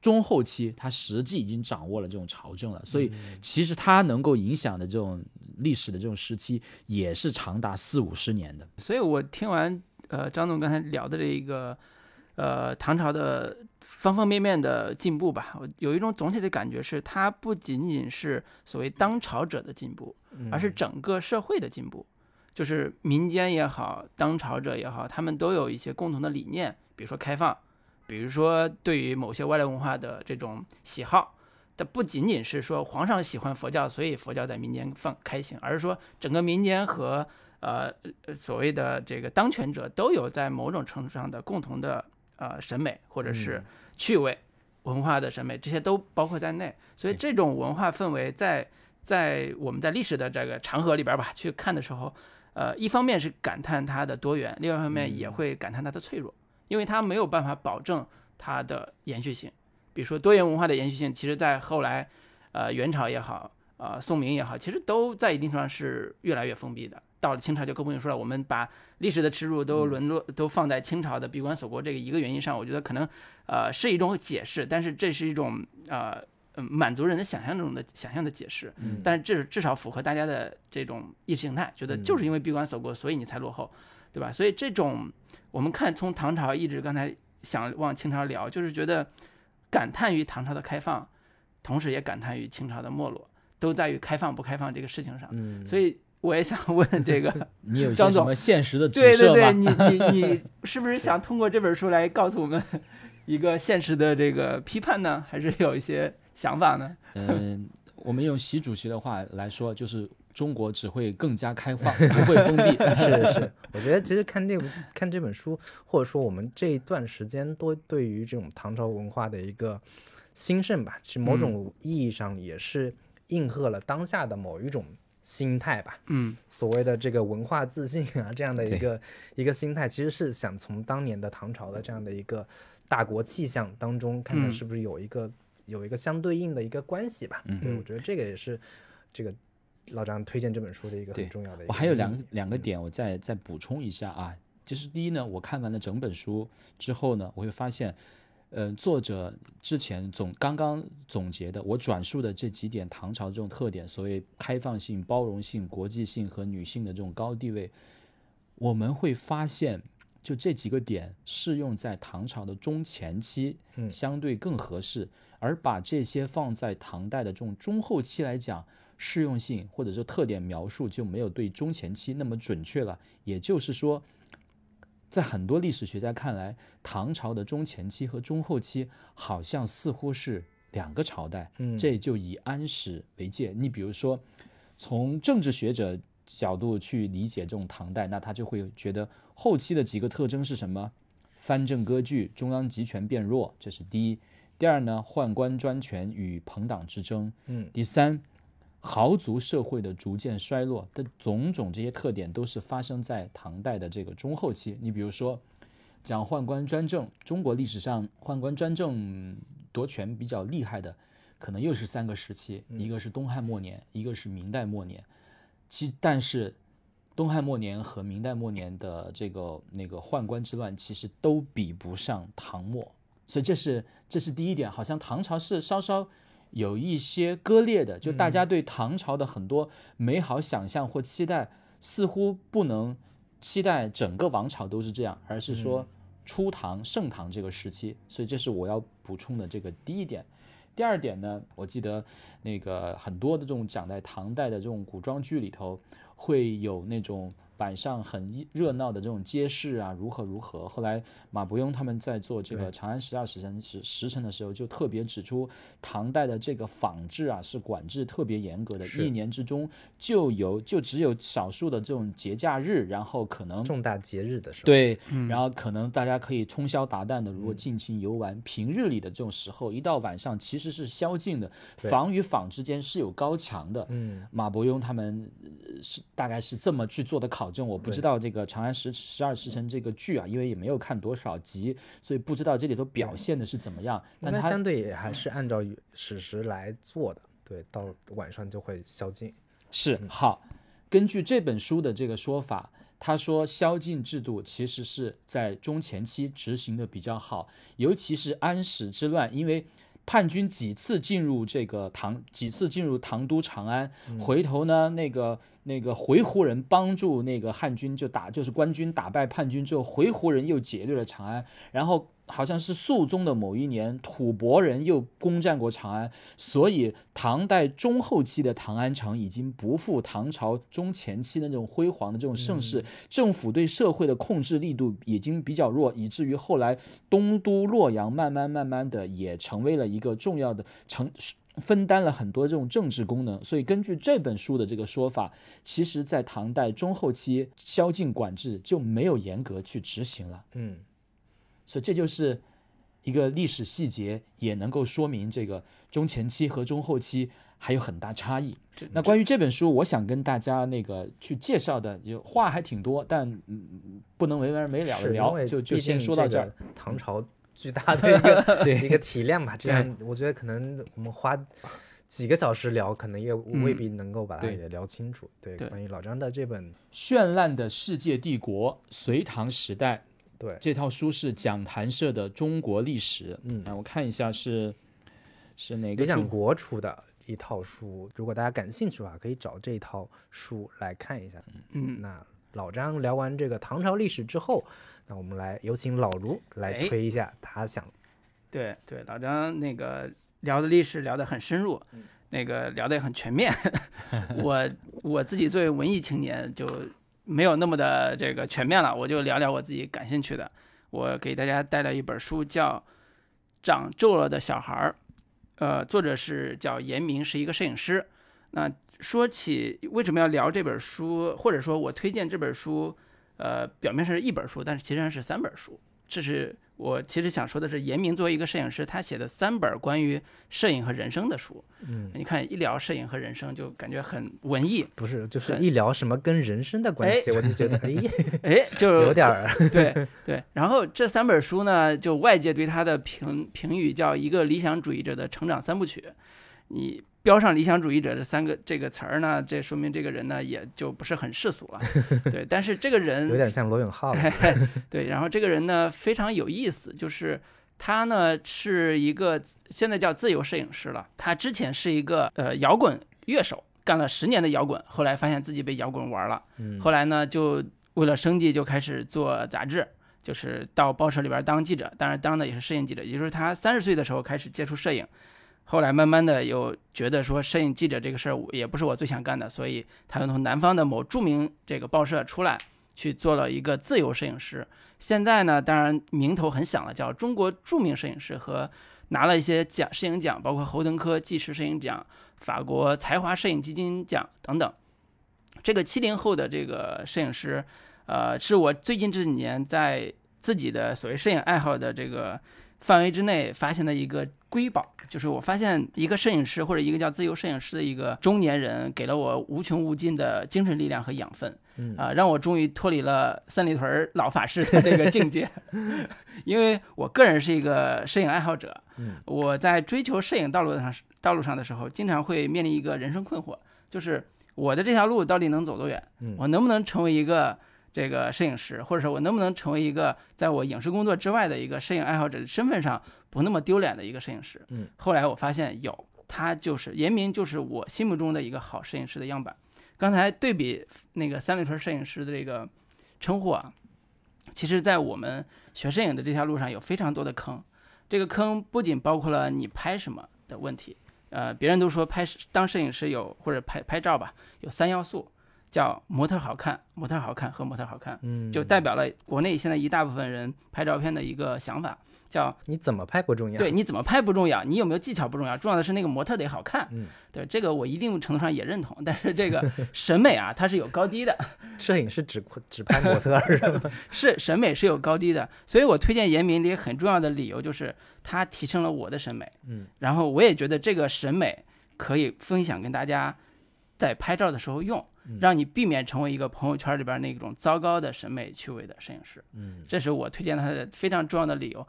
中后期，他实际已经掌握了这种朝政了，所以其实他能够影响的这种历史的这种时期，也是长达四五十年的。
所以我听完呃张总刚才聊的这一个呃唐朝的方方面面的进步吧，我有一种总体的感觉是，它不仅仅是所谓当朝者的进步，而是整个社会的进步。就是民间也好，当朝者也好，他们都有一些共同的理念，比如说开放，比如说对于某些外来文化的这种喜好。它不仅仅是说皇上喜欢佛教，所以佛教在民间放开行，而是说整个民间和呃呃所谓的这个当权者都有在某种程度上的共同的呃审美或者是趣味、文化的审美，这些都包括在内。所以这种文化氛围在在我们在历史的这个长河里边吧去看的时候，呃，一方面是感叹它的多元，另外一方面也会感叹它的脆弱，因为它没有办法保证它的延续性。比如说多元文化的延续性，其实在后来，呃，元朝也好，呃，宋明也好，其实都在一定程度上是越来越封闭的。到了清朝就更不用说了，我们把历史的耻辱都沦落都放在清朝的闭关锁国这个一个原因上，我觉得可能呃是一种解释，但是这是一种呃嗯满足人的想象中的想象的解释，
嗯
但是至至少符合大家的这种意识形态，觉得就是因为闭关锁国，所以你才落后，对吧？所以这种我们看从唐朝一直刚才想往清朝聊，就是觉得感叹于唐朝的开放，同时也感叹于清朝的没落，都在于开放不开放这个事情上。
嗯，
所以我也想问 这个，
你有一些
张总
什么现实的指
对对对，你你你 是不是想通过这本书来告诉我们 一个现实的这个批判呢？还是有一些想法呢？
嗯，我们用习主席的话来说，就是中国只会更加开放，不会封闭。
是是，我觉得其实看这部看这本书，或者说我们这一段时间多对于这种唐朝文化的一个兴盛吧，其实某种意义上也是应和了当下的某一种心态吧。
嗯
所谓的这个文化自信啊，这样的一个一个心态，其实是想从当年的唐朝的这样的一个大国气象当中，看看
嗯
是不是有一个、有一个相对应的一个关系吧。
嗯
对，
嗯
我觉得这个也是这个老张推荐这本书的一个很重要的。
我还有两两个点，我再再补充一下啊，就是第一呢，我看完了整本书之后呢，我会发现，呃，作者之前总刚刚总结的，我转述的这几点唐朝这种特点，所谓开放性、包容性、国际性和女性的这种高地位，我们会发现，就这几个点适用在唐朝的中前期，
嗯
相对更合适，而把这些放在唐代的这种中后期来讲。适用性或者说特点描述就没有对中前期那么准确了。也就是说，在很多历史学家看来，唐朝的中前期和中后期好像似乎是两个朝代。
嗯
这就以安史为界。你比如说，从政治学者角度去理解这种唐代，那他就会觉得后期的几个特征是什么？藩镇割据，中央集权变弱，这是第一。第二呢，宦官专权与朋党之争。
嗯
第三，豪族社会的逐渐衰落的种种这些特点，都是发生在唐代的这个中后期。你比如说，讲宦官专政，中国历史上宦官专政夺权比较厉害的，可能又是三个时期，一个是东汉末年，一个是明代末年。其但是东汉末年和明代末年的这个那个宦官之乱，其实都比不上唐末，所以这是这是第一点，好像唐朝是稍稍有一些割裂的，就大家对唐朝的很多美好想象或期待，似乎不能期待整个王朝都是这样，而是说初唐、盛唐这个时期，所以这是我要补充的这个第一点。第二点呢，我记得那个很多的这种讲在唐代的这种古装剧里头，会有那种板上很热闹的这种街市啊，如何如何。后来马伯庸他们在做这个《长安十二时辰》时时辰的时候，就特别指出，唐代的这个仿制啊是管制特别严格的，一年之中就有就只有少数的这种节假日，然后可能
重大节日的时候，
对，然后可能大家可以通宵达旦的，如果尽情游玩。平日里的这种时候，一到晚上其实是宵禁的，仿与仿之间是有高墙的。
嗯，
马伯庸他们是大概是这么去做的考证，我不知道这个《长安十十二时辰》这个剧啊，因为也没有看多少集，所以不知道这里头表现的是怎么样。但它
相对也还是按照史实来做的，对，到晚上就会宵禁。
是好，根据这本书的这个说法，他说宵禁制度其实是在中前期执行的比较好，尤其是安史之乱，因为。叛军几次进入这个唐，几次进入唐都长安，回头呢，那个那个回鹘人帮助那个汉军就打，就是官军打败叛军之后，回鹘人又劫掠了长安，然后。好像是肃宗的某一年，吐蕃人又攻占过长安，所以唐代中后期的长安城已经不复唐朝中前期的那种辉煌的这种盛世，政府对社会的控制力度已经比较弱，以至于后来东都洛阳慢慢慢慢的也成为了一个重要的城，分担了很多这种政治功能。所以根据这本书的这个说法，其实在唐代中后期宵禁管制就没有严格去执行了。
嗯。
所以这就是一个历史细节，也能够说明这个中前期和中后期还有很大差异。那关于这本书，我想跟大家那个去介绍的，就话还挺多，但嗯，不能没完没了的聊，就就先说到这儿。
唐朝巨大的一个 一个体量吧，这样我觉得可能我们花几个小时聊，可能也未必能够把它也聊清楚。对，关于老张的这本
绚烂的世界帝国——隋唐时代。
对，
这套书是讲谈社的中国历史。
嗯，
那我看一下是是哪个？
理想国出的一套书，如果大家感兴趣的话，可以找这套书来看一下。
嗯，
那老张聊完这个唐朝历史之后，那我们来有请老卢来推一下他想。
对对，老张那个聊的历史聊得很深入，那个聊得也很全面。我我自己作为文艺青年就。没有那么的这个全面了，我就聊聊我自己感兴趣的。我给大家带来一本书，叫《长皱了的小孩儿》，呃，作者是叫严明，是一个摄影师。那说起为什么要聊这本书，或者说我推荐这本书，呃，表面上是一本书，但是其实上是三本书，这是。我其实想说的是，严明作为一个摄影师，他写的三本关于摄影和人生的书。
嗯，
你看一聊摄影和人生，就感觉很文艺。
不是，就是一聊什么跟人生的关系，我就觉得，哎，
哎，就
有点儿。
对 对。然后这三本书呢，就外界对他的评评语叫一个理想主义者的成长三部曲。你。标上理想主义者这三个这个词儿呢，这说明这个人呢也就不是很世俗了，对。但是这个人
有点像罗永浩
对。然后这个人呢非常有意思，就是他呢是一个现在叫自由摄影师了。他之前是一个呃摇滚乐手，干了十年的摇滚，后来发现自己被摇滚玩了，后来呢就为了生计就开始做杂志，就是到报社里边当记者，当然当的也是摄影记者。也就是他三十岁的时候开始接触摄影。后来慢慢的又觉得说摄影记者这个事儿也不是我最想干的，所以他又从南方的某著名这个报社出来，去做了一个自由摄影师。现在呢，当然名头很响了，叫中国著名摄影师，和拿了一些奖摄影奖，包括侯登科纪实摄影奖、法国才华摄影基金奖等等。这个七零后的这个摄影师，呃，是我最近这几年在自己的所谓摄影爱好的这个。范围之内发现的一个瑰宝，就是我发现一个摄影师或者一个叫自由摄影师的一个中年人，给了我无穷无尽的精神力量和养分，啊，让我终于脱离了三里屯老法师的这个境界。因为我个人是一个摄影爱好者，我在追求摄影道路上道路上的时候，经常会面临一个人生困惑，就是我的这条路到底能走多远？我能不能成为一个？这个摄影师，或者说我能不能成为一个在我影视工作之外的一个摄影爱好者身份上不那么丢脸的一个摄影师？
嗯，
后来我发现有，他就是严明，就是我心目中的一个好摄影师的样板。刚才对比那个三里屯摄影师的这个称呼啊，其实，在我们学摄影的这条路上有非常多的坑。这个坑不仅包括了你拍什么的问题，呃，别人都说拍当摄影师有或者拍拍照吧，有三要素。叫模特好看，模特好看和模特好看，
嗯，
就代表了国内现在一大部分人拍照片的一个想法，叫
你怎么拍不重要，
对，你怎么拍不重要，你有没有技巧不重要，重要的是那个模特得好看。
嗯，
对，这个我一定程度上也认同，但是这个 审美啊，它是有高低的，
摄影师只只拍模特儿是吗？
是审美是有高低的，所以我推荐严明的一个很重要的理由就是他提升了我的审美，
嗯，
然后我也觉得这个审美可以分享跟大家在拍照的时候用，让你避免成为一个朋友圈里边那种糟糕的审美趣味的摄影师。
嗯
这是我推荐他的非常重要的理由。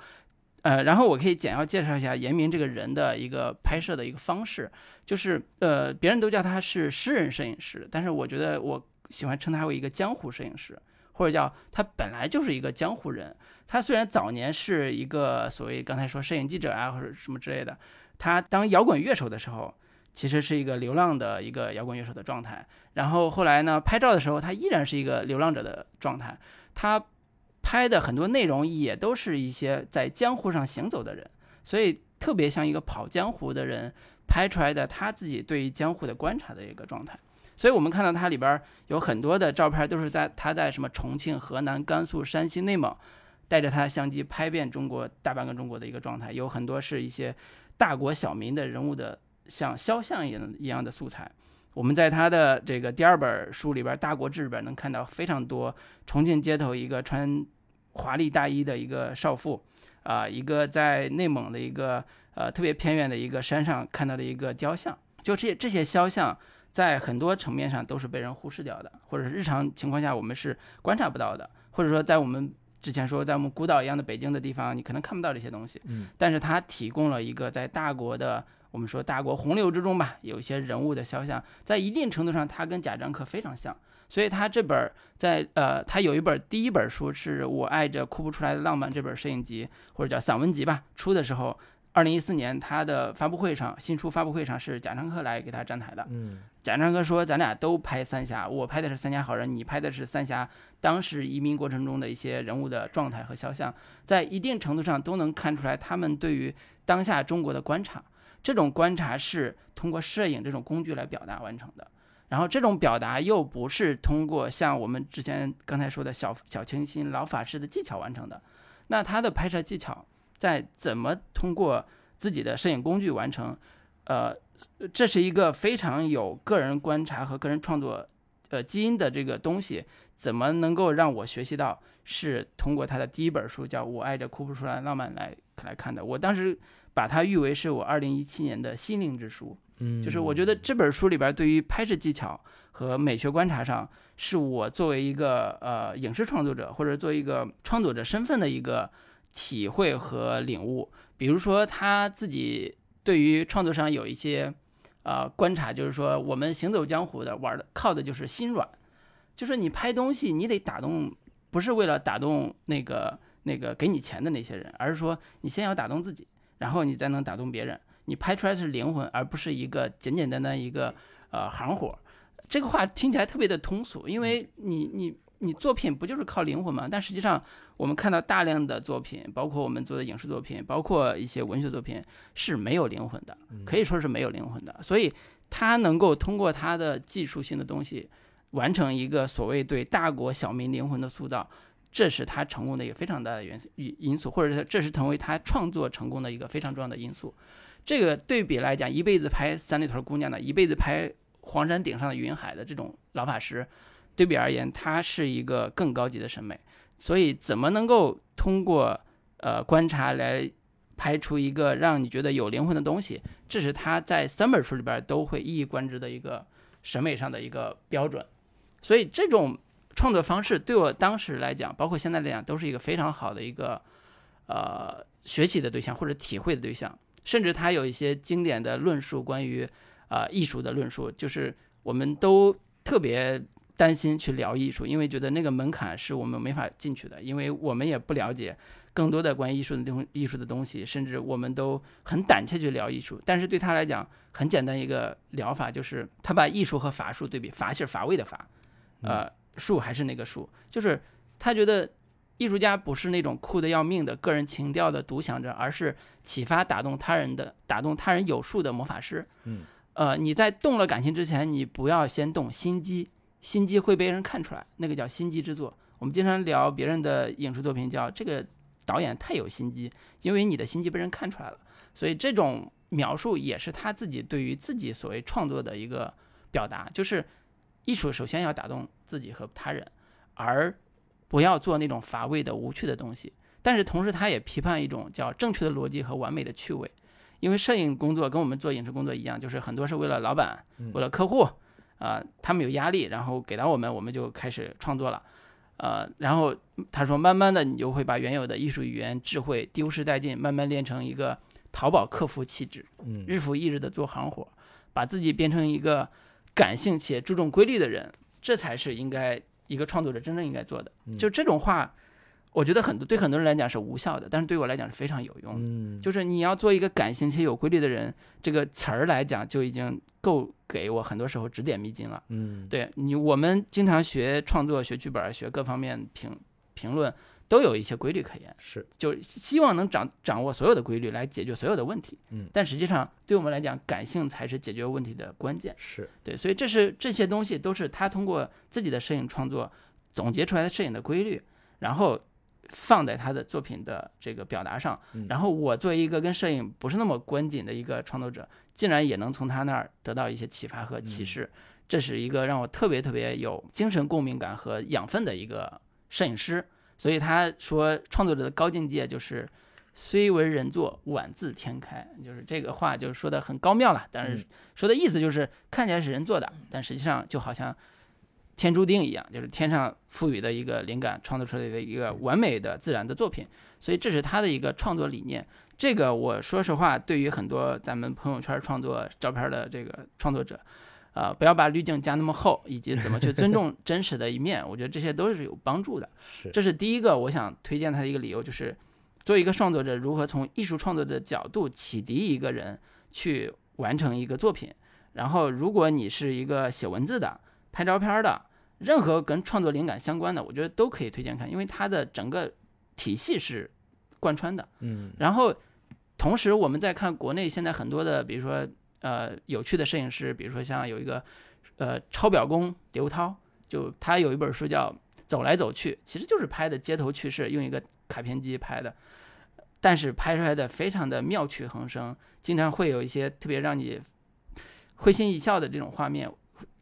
呃，然后我可以简要介绍一下严明这个人的一个拍摄的一个方式，就是呃，别人都叫他是诗人摄影师，但是我觉得我喜欢称他为一个江湖摄影师，或者叫他本来就是一个江湖人。他虽然早年是一个所谓刚才说摄影记者啊或者什么之类的，他当摇滚乐手的时候，其实是一个流浪的一个摇滚乐手的状态。然后后来呢，拍照的时候，他依然是一个流浪者的状态。他拍的很多内容也都是一些在江湖上行走的人，所以特别像一个跑江湖的人拍出来的他自己对于江湖的观察的一个状态。所以我们看到他里边有很多的照片都是在他在什么重庆、河南、甘肃、山西、内蒙，带着他的相机拍遍中国大半个中国的一个状态，有很多是一些大国小民的人物的像肖像一样一样的素材。我们在他的这个第二本书里边《大国志》里边能看到非常多重庆街头一个穿华丽大衣的一个少妇，啊、一个在内蒙的一个呃特别偏远的一个山上看到的一个雕像，就这些这些肖像在很多层面上都是被人忽视掉的，或者是日常情况下我们是观察不到的，或者说在我们之前说在我们孤岛一样的北京的地方，你可能看不到这些东西，
嗯，
但是它提供了一个在大国的。我们说大国洪流之中吧，有一些人物的肖像，在一定程度上，他跟贾樟柯非常像，所以他这本儿在呃，他有一本第一本书是我爱着哭不出来的浪漫这本摄影集或者叫散文集吧，出的时候，二零一四年他的发布会上，新书发布会上是贾樟柯来给他站台的。
嗯
贾樟柯说：“咱俩都拍三峡，我拍的是三峡好人，你拍的是三峡当时移民过程中的一些人物的状态和肖像，在一定程度上都能看出来他们对于当下中国的观察。这种观察是通过摄影这种工具来表达完成的。然后这种表达又不是通过像我们之前刚才说的小小清新老法师的技巧完成的。那他的拍摄技巧在怎么通过自己的摄影工具完成？呃，这是一个非常有个人观察和个人创作呃基因的这个东西，怎么能够让我学习到？是通过他的第一本书叫《我爱着哭不出来浪漫》来来看的。我当时把它誉为是我二零一七年的心灵之书。
嗯，
就是我觉得这本书里边对于拍摄技巧和美学观察上，是我作为一个呃影视创作者或者作为一个创作者身份的一个体会和领悟。比如说他自己对于创作上有一些呃观察，就是说我们行走江湖的玩的靠的就是心软，就是你拍东西你得打动，不是为了打动那个那个给你钱的那些人，而是说你先要打动自己，然后你才能打动别人。你拍出来是灵魂，而不是一个简简单单一个呃行活。这个话听起来特别的通俗，因为你你你作品不就是靠灵魂吗？但实际上，我们看到大量的作品，包括我们做的影视作品，包括一些文学作品，是没有灵魂的，可以说是没有灵魂的。所以，他能够通过他的技术性的东西，完成一个所谓对大国小民灵魂的塑造。这是他成功的一个非常大的元素因素，或者是这是成为他创作成功的一个非常重要的因素。这个对比来讲，一辈子拍三里屯姑娘的，一辈子拍黄山顶上的云海的这种老法师，对比而言，他是一个更高级的审美。所以，怎么能够通过呃观察来拍出一个让你觉得有灵魂的东西，这是他在三本书里边都会一以贯之的一个审美上的一个标准。所以，这种创作方式对我当时来讲，包括现在来讲，都是一个非常好的一个呃学习的对象或者体会的对象。甚至他有一些经典的论述，关于、呃、艺术的论述，就是我们都特别担心去聊艺术，因为觉得那个门槛是我们没法进去的，因为我们也不了解更多的关于艺术的东艺术的东西，甚至我们都很胆怯去聊艺术。但是对他来讲，很简单一个疗法，就是他把艺术和法术对比，法是乏味的法，呃，术还是那个术，就是他觉得。艺术家不是那种酷得要命的个人情调的独享者，而是启发打动他人的、打动他人有术的魔法师。
嗯，
呃，你在动了感情之前，你不要先动心机，心机会被人看出来，那个叫心机之作。我们经常聊别人的影视作品，叫这个导演太有心机，因为你的心机被人看出来了。所以这种描述也是他自己对于自己所谓创作的一个表达，就是艺术首先要打动自己和他人，而不要做那种乏味的无趣的东西。但是同时，他也批判一种叫正确的逻辑和完美的趣味，因为摄影工作跟我们做影视工作一样，就是很多是为了老板、为了客户，啊，他们有压力，然后给到我们，我们就开始创作了，呃，然后他说，慢慢的你就会把原有的艺术语言、智慧丢失殆尽，慢慢练成一个淘宝客服气质，日复一日的做行活，把自己变成一个感性且注重规律的人，这才是应该一个创作者真正应该做的。就这种话。我觉得很多对很多人来讲是无效的，但是对我来讲是非常有用的。
嗯，
就是你要做一个感性且有规律的人，这个词儿来讲就已经够给我很多时候指点迷津了。
嗯，
对你，我们经常学创作、学剧本、学各方面评评论，都有一些规律可言，
是，
就希望能掌掌握所有的规律来解决所有的问题。
嗯，
但实际上对我们来讲，感性才是解决问题的关键。
是
对，所以这是这些东西都是他通过自己的摄影创作总结出来的摄影的规律，然后。放在他的作品的这个表达上，然后我作为一个跟摄影不是那么关紧的一个创作者，竟然也能从他那儿得到一些启发和启示，这是一个让我特别特别有精神共鸣感和养分的一个摄影师。所以他说，创作者的高境界就是虽为人作，宛自天开，就是这个话就是说的很高妙了。但是说的意思就是看起来是人做的，但实际上就好像。天注定一样，就是天上赋予的一个灵感，创作出来的一个完美的自然的作品，所以这是他的一个创作理念。这个我说实话，对于很多咱们朋友圈创作照片的这个创作者，呃，不要把滤镜加那么厚，以及怎么去尊重 真实的一面，我觉得这些都是有帮助的。
是，
这是第一个我想推荐他的一个理由，就是作为一个创作者，如何从艺术创作的角度启迪一个人去完成一个作品。然后，如果你是一个写文字的、拍照片的。任何跟创作灵感相关的，我觉得都可以推荐看，因为它的整个体系是贯穿的。
嗯，
然后同时我们在看国内现在很多的，比如说呃有趣的摄影师，比如说像有一个呃抄表工刘涛，就他有一本书叫《走来走去》，其实就是拍的街头趣事，用一个卡片机拍的，但是拍出来的非常的妙趣横生，经常会有一些特别让你会心一笑的这种画面。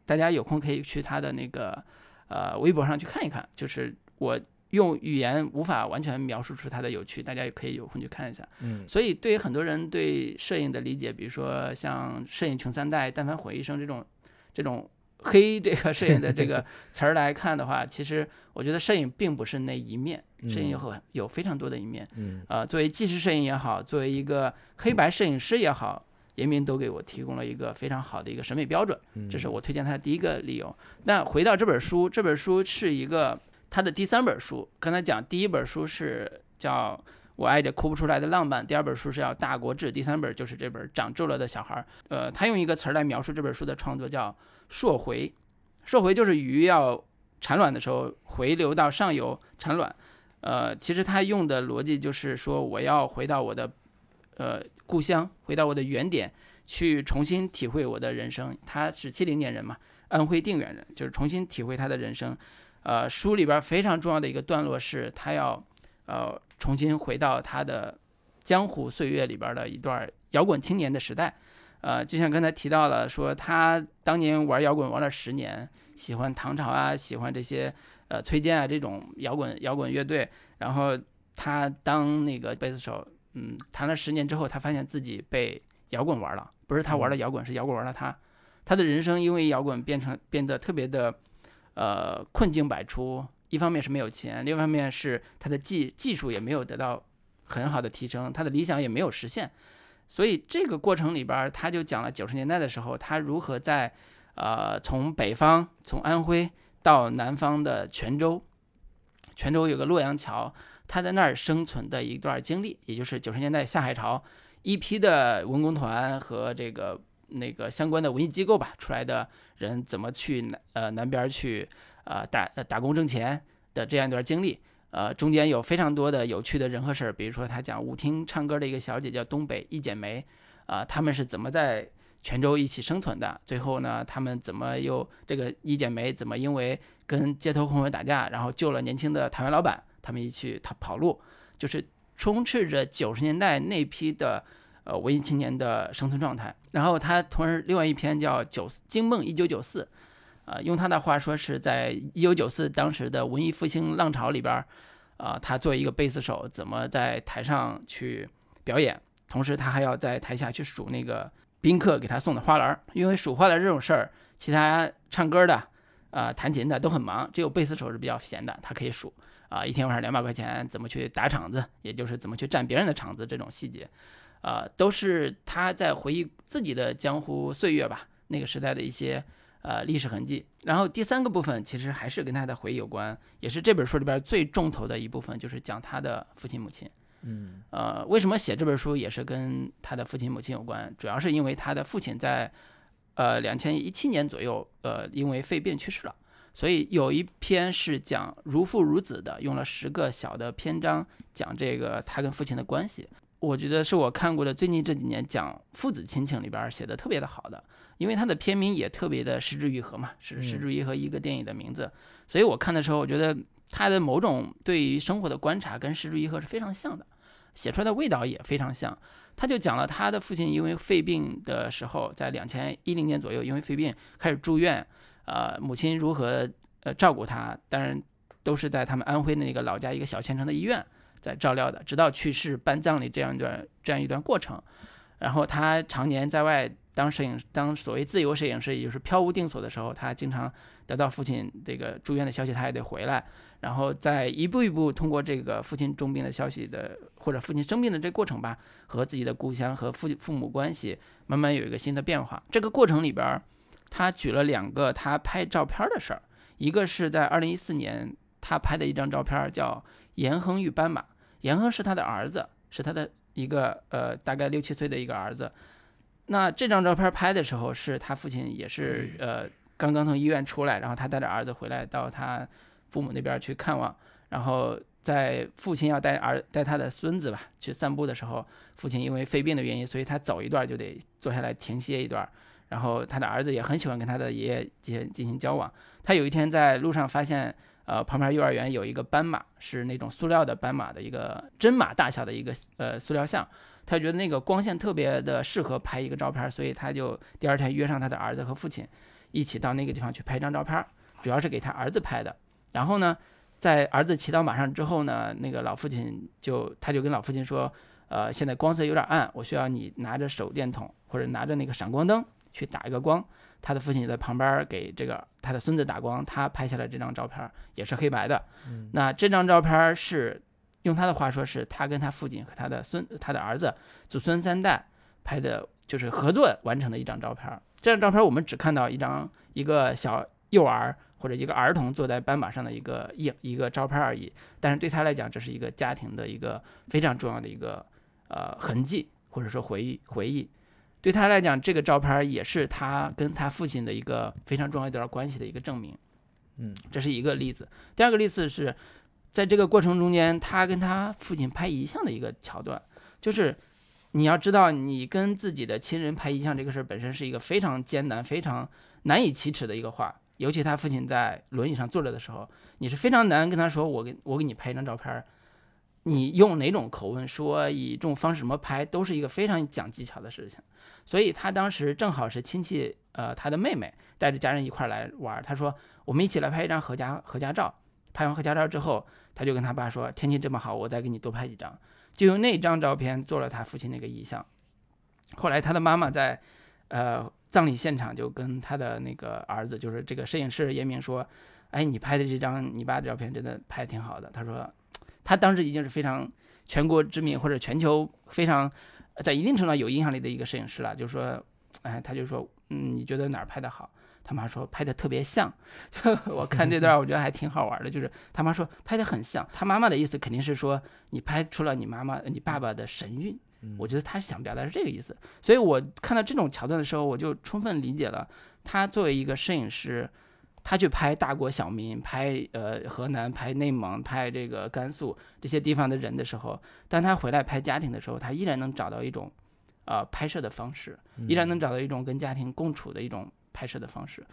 大家有空可以去他的那个呃微博上去看一看，就是我用语言无法完全描述出它的有趣，大家也可以有空去看一下。
嗯，
所以对于很多人对摄影的理解，比如说像“摄影穷三代，但凡毁一生”这种这种黑这个摄影的这个 词儿来看的话，其实我觉得摄影并不是那一面，摄影有有非常多的一面。
嗯，
呃，作为纪实摄影也好，作为一个黑白摄影师也好。严明都给我提供了一个非常好的一个审美标准，这是我推荐他的第一个理由。那回到这本书，这本书是一个他的第三本书。刚才讲第一本书是叫《我爱着哭不出来的浪漫》，第二本书是要《大国志》，第三本就是这本《长皱了的小孩》。呃，他用一个词儿来描述这本书的创作，叫“溯回”。溯回就是鱼要产卵的时候回流到上游产卵。呃，其实他用的逻辑就是说，我要回到我的。呃，故乡回到我的原点，去重新体会我的人生。他是七零年人嘛，安徽定远人，就是重新体会他的人生。呃，书里边非常重要的一个段落是，他要呃重新回到他的江湖岁月里边的一段摇滚青年的时代。呃，就像刚才提到了，说他当年玩摇滚玩了十年，喜欢唐朝啊，喜欢这些呃崔健啊这种摇滚摇滚乐队，然后他当那个贝斯手。嗯，弹了十年之后，他发现自己被摇滚玩了，不是他玩了摇滚，是摇滚玩了他。他的人生因为摇滚变成变得特别的，呃，困境百出。一方面是没有钱，另一方面是他的技技术也没有得到很好的提升，他的理想也没有实现。所以这个过程里边，他就讲了九十年代的时候，他如何在呃从北方从安徽到南方的泉州，泉州有个洛阳桥。他在那儿生存的一段经历，也就是九十年代下海潮，一批的文工团和这个那个相关的文艺机构吧出来的人，怎么去南呃南边去呃打打工挣钱的这样一段经历。呃，中间有非常多的有趣的人和事儿，比如说他讲舞厅唱歌的一个小姐叫东北一剪梅，啊，他们是怎么在泉州一起生存的。最后呢，他们怎么又这个一剪梅怎么因为跟街头混混打架，然后救了年轻的台湾老板，他们一起他跑路，就是充斥着九十年代那批的呃文艺青年的生存状态。然后他同时另外一篇叫《九惊梦一九九四》，啊，用他的话说是在一九九四当时的文艺复兴浪潮里边。啊，他作为一个贝斯手，怎么在台上去表演？同时，他还要在台下去数那个宾客给他送的花篮儿。因为数花篮这种事儿，其他唱歌的、啊弹琴的都很忙，只有贝斯手是比较闲的，他可以数啊，一天晚上两百块钱，怎么去打场子，也就是怎么去占别人的场子，这种细节，啊，都是他在回忆自己的江湖岁月吧，那个时代的一些。呃，历史痕迹。然后第三个部分其实还是跟他的回忆有关，也是这本书里边最重头的一部分，就是讲他的父亲母亲。
嗯，
呃，为什么写这本书也是跟他的父亲母亲有关？主要是因为他的父亲在呃两千一七年左右，呃，因为肺病去世了。所以有一篇是讲如父如子的，用了十个小的篇章讲这个他跟父亲的关系。我觉得是我看过的最近这几年讲父子亲情里边写的特别的好的。因为它的片名也特别的失之愈合嘛，是失之愈合一个电影的名字，所以我看的时候，我觉得他的某种对于生活的观察跟失之愈合是非常像的，写出来的味道也非常像。他就讲了他的父亲因为肺病的时候，在两千一零年左右因为肺病开始住院，呃，母亲如何呃照顾他，当然都是在他们安徽的那个老家一个小县城的医院在照料的，直到去世办葬礼这样一段这样一段过程。然后他常年在外。当摄影，当所谓自由摄影师，也就是飘无定所的时候，他经常得到父亲这个住院的消息，他也得回来，然后在一步一步通过这个父亲重病的消息的，或者父亲生病的这过程吧，和自己的故乡和父父母关系慢慢有一个新的变化。这个过程里边，他举了两个他拍照片的事儿，一个是在二零一四年他拍的一张照片，叫严恒与斑马。严亨是他的儿子，是他的一个呃大概六七岁的一个儿子。那这张照片拍的时候，是他父亲也是呃刚刚从医院出来，然后他带着儿子回来到他父母那边去看望，然后在父亲要带儿带他的孙子吧去散步的时候，父亲因为肺病的原因，所以他走一段就得坐下来停歇一段，然后他的儿子也很喜欢跟他的爷爷进行进行交往，他有一天在路上发现，呃旁边幼儿园有一个斑马，是那种塑料的斑马的一个真马大小的一个呃塑料像。他觉得那个光线特别的适合拍一个照片，所以他就第二天约上他的儿子和父亲，一起到那个地方去拍一张照片，主要是给他儿子拍的。然后呢，在儿子骑到马上之后呢，那个老父亲就他就跟老父亲说，呃，现在光色有点暗，我需要你拿着手电筒或者拿着那个闪光灯去打一个光。他的父亲在旁边给这个他的孙子打光，他拍下来这张照片也是黑白的。那这张照片是。用他的话说，是他跟他父亲和他的孙、他的儿子祖孙三代拍的，就是合作完成的一张照片。这张照片我们只看到一张一个小幼儿或者一个儿童坐在斑马上的一个一一个照片而已。但是对他来讲，这是一个家庭的一个非常重要的一个呃痕迹，或者说回忆回忆。对他来讲，这个照片也是他跟他父亲的一个非常重要一段关系的一个证明。
嗯，
这是一个例子。第二个例子是。在这个过程中间，他跟他父亲拍遗像的一个桥段，就是你要知道，你跟自己的亲人拍遗像这个事儿本身是一个非常艰难、非常难以启齿的一个话。尤其他父亲在轮椅上坐着的时候，你是非常难跟他说：“我给我给你拍一张照片。”你用哪种口吻说，以这种方式什么拍，都是一个非常讲技巧的事情。所以他当时正好是亲戚，呃，他的妹妹带着家人一块儿来玩儿，他说：“我们一起来拍一张合家合家照。”拍完合家照之后，他就跟他爸说：“天气这么好，我再给你多拍几张。”就用那张照片做了他父亲那个遗像。后来他的妈妈在，呃，葬礼现场就跟他的那个儿子，就是这个摄影师严明说：“哎，你拍的这张你爸的照片真的拍的挺好的。”他说，他当时已经是非常全国知名或者全球非常在一定程度上有影响力的一个摄影师了。就是说，哎，他就说：“嗯，你觉得哪儿拍的好？”他妈说拍的特别像，我看这段我觉得还挺好玩的，就是他妈说拍的很像，他妈妈的意思肯定是说你拍出了你妈妈、你爸爸的神韵，我觉得他是想表达是这个意思，所以我看到这种桥段的时候，我就充分理解了他作为一个摄影师，他去拍大国小民，拍呃河南、拍内蒙、拍这个甘肃这些地方的人的时候，当他回来拍家庭的时候，他依然能找到一种。呃拍摄的方式，依然能找到一种跟家庭共处的一种拍摄的方式。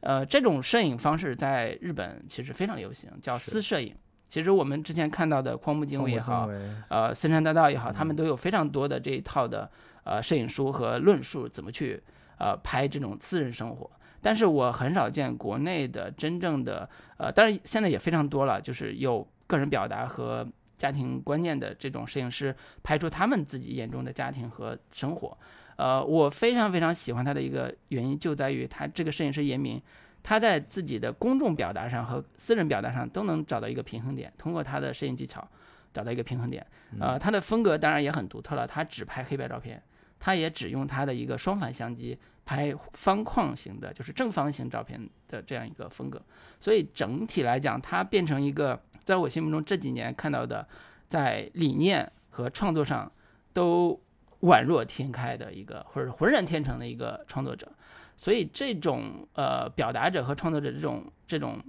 呃，这种摄影方式在日本其实非常流行，叫私摄影。其实我们之前看到的荒木经惟也好，呃，森山大道也好，他们都有非常多的这一套的呃摄影书和论述，怎么去呃拍这种私人生活。但是我很少见国内的真正的呃，当然现在也非常多了，就是有个人表达和家庭观念的这种摄影师，拍出他们自己眼中的家庭和生活。呃，我非常非常喜欢他的一个原因就在于他这个摄影师严明。他在自己的公众表达上和私人表达上都能找到一个平衡点，通过他的摄影技巧找到一个平衡点。呃，他的风格当然也很独特了，他只拍黑白照片，他也只用他的一个双反相机拍方框型的，就是正方形照片的这样一个风格。所以整体来讲，它变成一个在我心目中这几年看到的，在理念和创作上都宛若天开的一个，或者浑然天成的一个创作者。所以这种呃表达者和创作者这种这种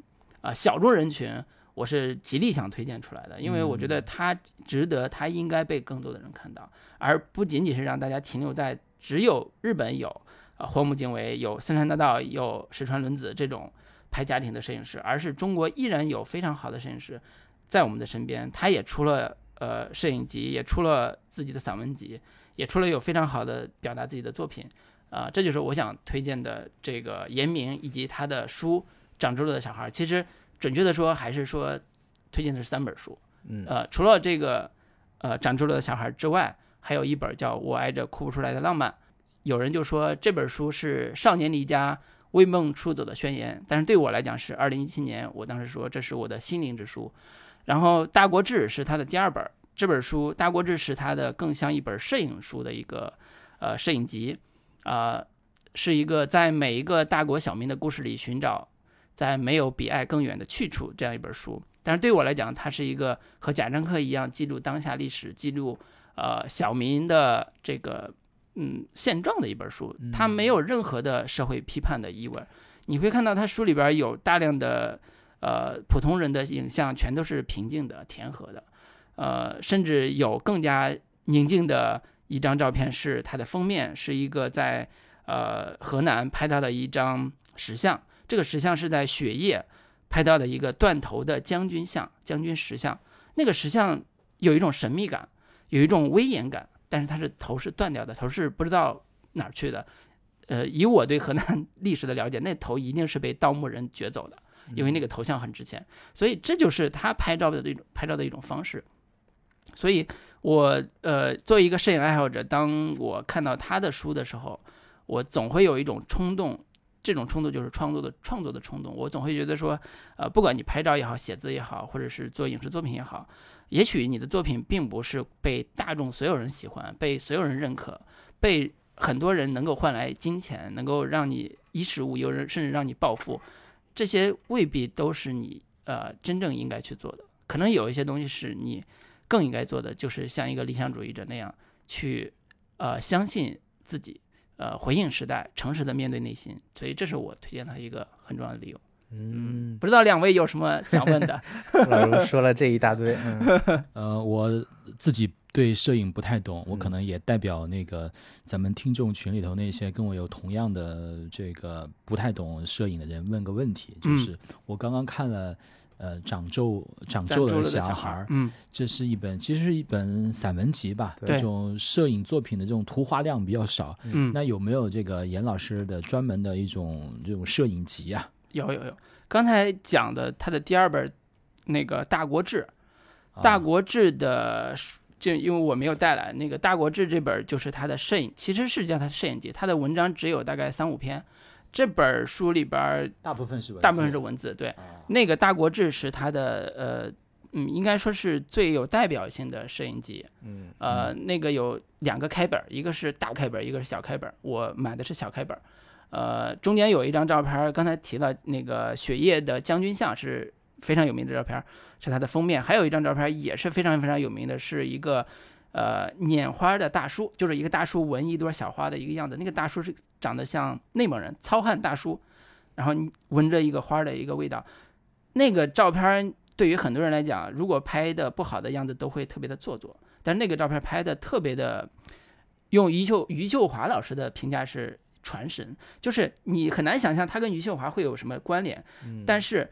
啊小众人群，我是极力想推荐出来的，因为我觉得他值得，他应该被更多的人看到，而不仅仅是让大家停留在只有日本有啊荒木经惟、有森山大道、有石川伦子这种拍家庭的摄影师，而是中国依然有非常好的摄影师在我们的身边，他也出了呃摄影集，也出了自己的散文集，也出了有非常好的表达自己的作品。啊，这就是我想推荐的这个严明以及他的书《长皱了的小孩》。其实准确的说，还是说推荐的是三本书。
嗯，
呃，除了这个呃长皱了的小孩之外，还有一本叫《我爱着哭不出来的浪漫》。有人就说这本书是少年离家为梦出走的宣言，但是对我来讲是二零一七年，我当时说这是我的心灵之书。然后《大国志》是他的第二本，这本书《大国志》是他的更像一本摄影书的一个呃摄影集。啊，是一个在每一个大国小民的故事里寻找，在没有比爱更远的去处这样一本书。但是对我来讲，它是一个和贾樟柯一样记录当下历史、记录呃小民的这个嗯现状的一本书。它没有任何的社会批判的意味。你会看到他书里边有大量的呃普通人的影像，全都是平静的、甜和的，呃，甚至有更加宁静的。一张照片是它的封面，是一个在呃河南拍到的一张石像。这个石像是在雪夜拍到的一个断头的将军像，将军石像。那个石像有一种神秘感，有一种威严感，但是他是头是断掉的，头是不知道哪儿去的。呃，以我对河南 历史的了解，那头一定是被盗墓人掘走的，因为那个头像很值钱。所以这就是他拍照的这种拍照的一种方式。所以。我呃，作为一个摄影爱好者，当我看到他的书的时候，我总会有一种冲动，这种冲动就是创作的创作的冲动。我总会觉得说，呃，不管你拍照也好，写字也好，或者是做影视作品也好，也许你的作品并不是被大众所有人喜欢，被所有人认可，被很多人能够换来金钱，能够让你衣食无忧，甚至让你暴富，这些未必都是你呃真正应该去做的。可能有一些东西是你。更应该做的就是像一个理想主义者那样去，呃，相信自己，呃，回应时代，诚实的面对内心。所以这是我推荐他一个很重要的理由。
嗯，
不知道两位有什么想问的？
老卢说了这一大堆。嗯，
呃，我自己对摄影不太懂，我可能也代表那个咱们听众群里头那些跟我有同样的这个不太懂摄影的人问个问题，就是我刚刚看了。呃，长皱长皱的小孩儿，
嗯，
这是一本，其实是一本散文集吧，这种摄影作品的这种图画量比较少，
嗯，
那有没有这个严老师的专门的一种这种摄影集啊？
有有有，刚才讲的他的第二本那个《大国志》，《大国志》的就因为我没有带来那个《大国志》这本，就是他的摄影，其实是叫他摄影集，他的文章只有大概三五篇。这本书里边
大部分是
大部分是文字，对，那个《大国志》是他的呃嗯，应该说是最有代表性的摄影集，
嗯
呃，那个有两个开本，一个是大开本，一个是小开本，我买的是小开本，呃，中间有一张照片，刚才提了那个雪夜的将军像是非常有名的照片，是它的封面，还有一张照片也是非常非常有名的，是一个。呃，拈花的大叔就是一个大叔闻一朵小花的一个样子。那个大叔是长得像内蒙人糙汉大叔，然后闻着一个花的一个味道。那个照片对于很多人来讲，如果拍的不好的样子都会特别的做作，但是那个照片拍的特别的用余秀余秀华老师的评价是传神，就是你很难想象他跟余秀华会有什么关联。但是，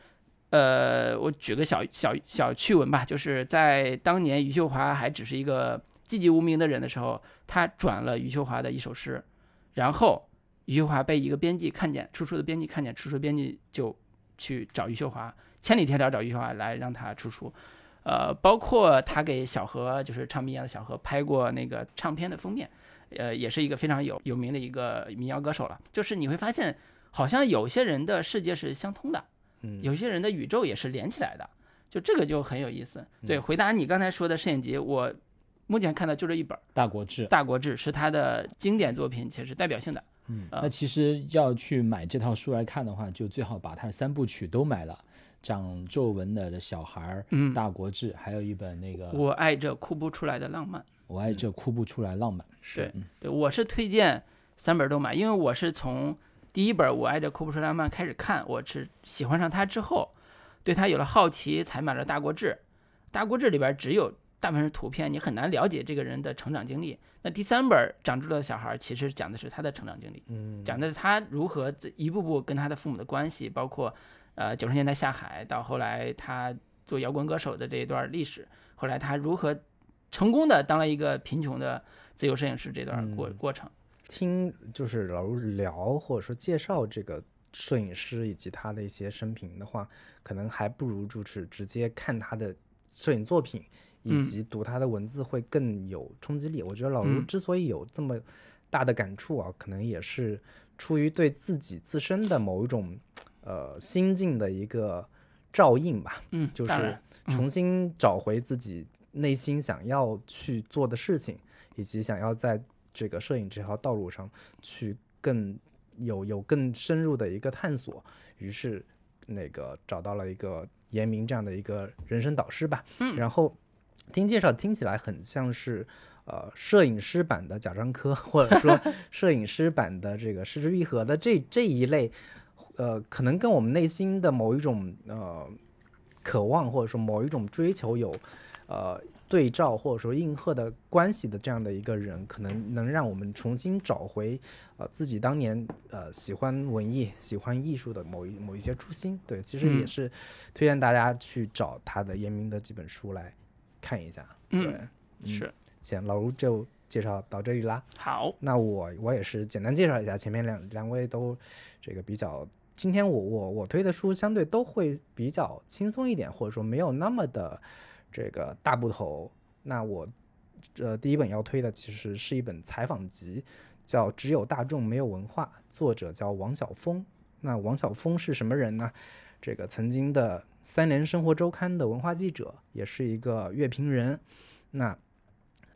呃，我举个小小小趣闻吧，就是在当年余秀华还只是一个寂寂无名的人的时候，他转了余秀华的一首诗，然后余秀华被一个编辑看见，出书的编辑看见，出书编辑就去找余秀华，千里迢迢找余秀华来让他出书。呃，包括他给小何，就是唱民谣的小何拍过那个唱片的封面，呃，也是一个非常有有名的一个民谣歌手了。就是你会发现，好像有些人的世界是相通的，
嗯
有些人的宇宙也是连起来的，就这个就很有意思。对，回答你刚才说的摄影集，我目前看到就这一本《
大国志。
大国志》，是他的经典作品，且是代表性的。
嗯
呃
那其实要去买这套书来看的话，就最好把它的三部曲都买了，长皱纹的小孩儿、
嗯
大国志，还有一本那个
我爱这哭不出来的浪漫。
我爱这哭不出来浪漫。
是对，我是推荐三本都买，因为我是从第一本《我爱这哭不出来浪漫》开始看，我是喜欢上它之后，对它有了好奇，才买了《大国志》。《大国志》里边只有大部分是图片，你很难了解这个人的成长经历。那第三本《长出了小孩》其实讲的是他的成长经历，
嗯
讲的是他如何一步步跟他的父母的关系，包括呃九十年代下海到后来他做摇滚歌手的这一段历史，后来他如何成功的当了一个贫穷的自由摄影师这段过、
嗯
过程。
听就是老卢聊或者说介绍这个摄影师以及他的一些生平的话，可能还不如就是直接看他的摄影作品以
嗯
及读他的文字会更有冲击力。我觉得老卢
嗯
之所以有这么大的感触啊，可能也是出于对自己自身的某一种呃心境的一个照应吧。
嗯，
就是重新找回自己内心想要去做的事情，以及想要在这个摄影这条道路上去更有有更深入的一个探索。于是，那个找到了一个严明这样的一个人生导师吧。
嗯
然后听介绍听起来很像是。呃，摄影师版的贾樟柯，或者说 摄影师版的这个失之愈合的这这一类，呃，可能跟我们内心的某一种呃渴望或者说某一种追求有呃对照或者说应和的关系的这样的一个人，可能能让我们重新找回呃自己当年呃喜欢文艺、喜欢艺术的某一某一些初心。对，其实也
嗯
是推荐大家去找他的严明的几本书来看一下。对，
嗯是
行，老卢就介绍到这里啦。
好，
那我我也是简单介绍一下，前面两两位都这个比较，今天我我我推的书相对都会比较轻松一点，或者说没有那么的这个大部头。那我呃第一本要推的其实是一本采访集，叫《只有大众没有文化》，作者叫王晓峰。那王晓峰是什么人呢？这个曾经的三联生活周刊的文化记者，也是一个乐评人。那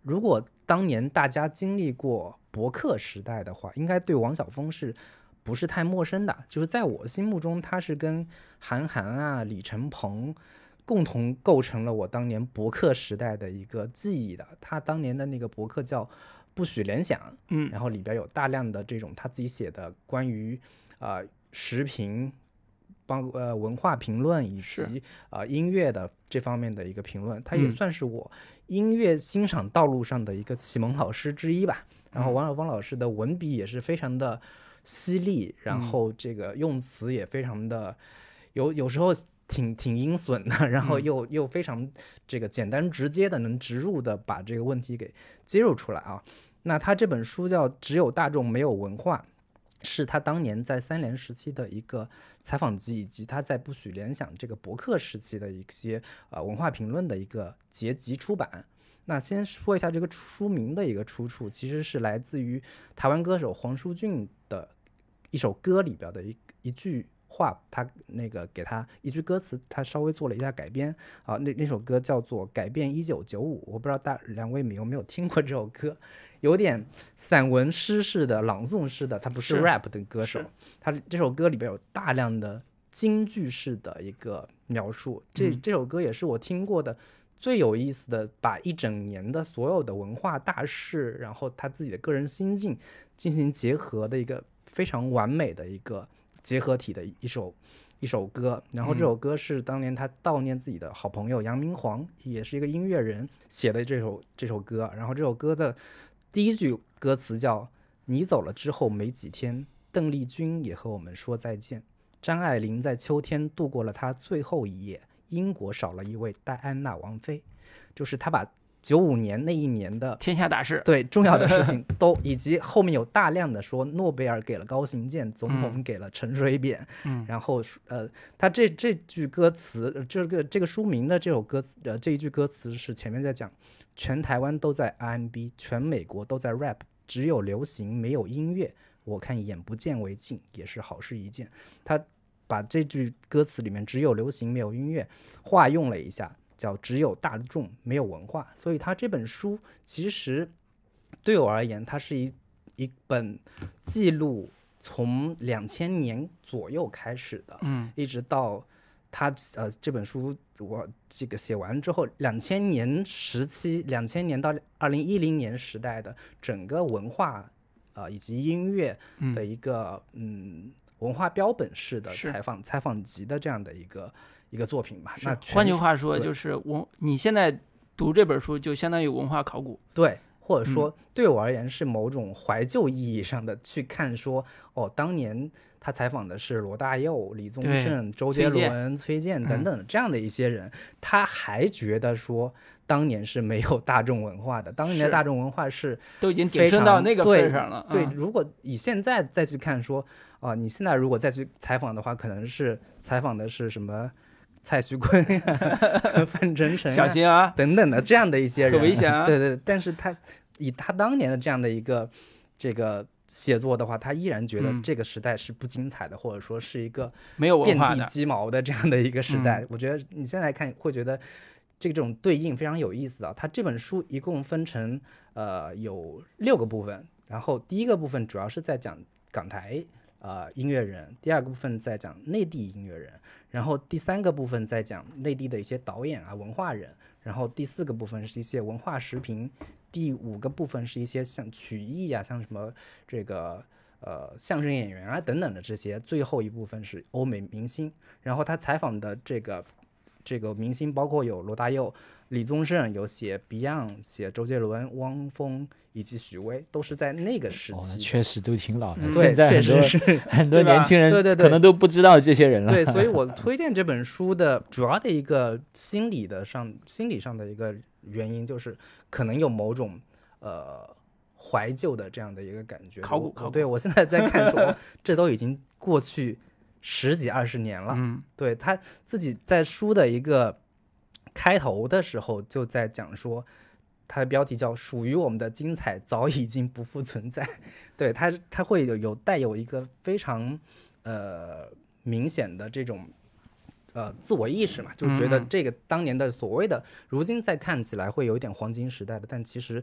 如果当年大家经历过博客时代的话，应该对王晓峰是不是太陌生的？就是在我心目中，他是跟韩寒啊、李承鹏共同构成了我当年博客时代的一个记忆的。他当年的那个博客叫“不许联想”，
嗯
然后里边有大量的这种他自己写的关于呃时评。帮呃文化评论以及呃音乐的这方面的一个评论，他也
嗯
算是我音乐欣赏道路上的一个启蒙老师之一吧。然后王小峰老师的文笔也是非常的犀利，然后这个用词也非常的有有时候挺挺阴损的，然后又又非常这个简单直接的能植入的把这个问题给揭露出来啊。那他这本书叫《只有大众没有文化》。是他当年在三联时期的一个采访集，以及他在不许联想这个博客时期的一些呃文化评论的一个结集出版。那先说一下这个书名的一个出处，其实是来自于台湾歌手黄舒骏的一首歌里边的一一句话，他那个给他一句歌词，他稍微做了一下改编。啊。那那首歌叫做《改变一九九五》，我不知道大两位有没有听过这首歌，有点散文诗式的朗诵式的，他不是
是。
rap 的歌手。
是，
他这首歌里边有大量的京剧式的一个描述。这
嗯。
这首歌也是我听过的最有意思的，把一整年的所有的文化大事，然后他自己的个人心境进行结合的一个非常完美的一个结合体的一首一首歌。然后这首歌是当年他悼念自己的好朋友杨明煌，也是一个音乐人写的这首这首歌。然后这首歌的第一句歌词叫“你走了之后没几天，邓丽君也和我们说再见。张爱玲在秋天度过了她最后一夜。英国少了一位戴安娜王妃，就是她把九五年那一年的
天下大事，
对重要的事情 都，以及后面有大量的说诺贝尔给了高行健，总
嗯。
统给了陈水扁，嗯。然后呃，他这这句歌词，呃这个这个书名的这首歌词，呃，这一句歌词是前面在讲，全台湾都在 R&B，全美国都在 rap，只有流行没有音乐，我看眼不见为净，也是好事一件。他把这句歌词里面只有流行没有音乐化用了一下，叫只有大众没有文化。所以他这本书其实对我而言，它是一一本记录从两千年左右开始的，
嗯，
一直到他呃这本书我这个写完之后，两千年时期，两千年到二零一零年时代的整个文化呃以及音乐的一个嗯文化标本式的采访采访集的这样的一个一个作品吧。那
换句话说，就是文你现在读这本书，就相当于文化考古。
对，或者
嗯
说对我而言是某种怀旧意义上的去看说，哦，当年他采访的是罗大佑、李宗盛、周杰伦、崔健等
嗯
等这样的一些人，他还觉得说当年是没有大众文化的，当年的大众文化是
都已经
非
顶升到那个份上了。
对，
嗯
如果以现在再去看说，啊、你现在如果再去采访的话，可能是采访的是什么蔡徐坤呀、范丞丞啊
小心啊，
等等的这样的一些人，
可危险啊
对对，但是他以他当年的这样的一个这个写作的话，他依然觉得
嗯
这个时代是不精彩的，或者说是一个
没有文
遍地
化的。嗯
鸡毛的这样的一个 时代。我觉得你现在看会觉得这种对应非常有意思啊。他这本书一共分成呃有六个部分，然后第一个部分主要是在讲港台呃音乐人，第二个部分在讲内地音乐人，然后第三个部分在讲内地的一些导演啊文化人，然后第四个部分是一些文化视频，第五个部分是一些像曲艺啊，像什么这个呃相声演员啊等等的这些，最后一部分是欧美明星。然后他采访的这个这个明星包括有罗大佑、李宗盛，有写 Beyond、写周杰伦、汪峰以及许巍，都是在那个时期。
确实都挺老的。
嗯
对，
现在
确
很多
实是。
很多年轻人
对对对
可能都不知道这些人了。
对，所以我推荐这本书的主要的一个心理的上心理上的一个原因，就是可能有某种呃怀旧的这样的一个感觉。
考古考古
对我现在在看说，这都已经过去十几二十年了。
嗯，
对他自己在书的一个开头的时候就在讲说，它的标题叫“属于我们的精彩早已经不复存在”。对它，它会有有带有一个非常呃明显的这种呃自我意识嘛，就觉得这个当年的所谓的，如今再看起来会有一点黄金时代的，但其实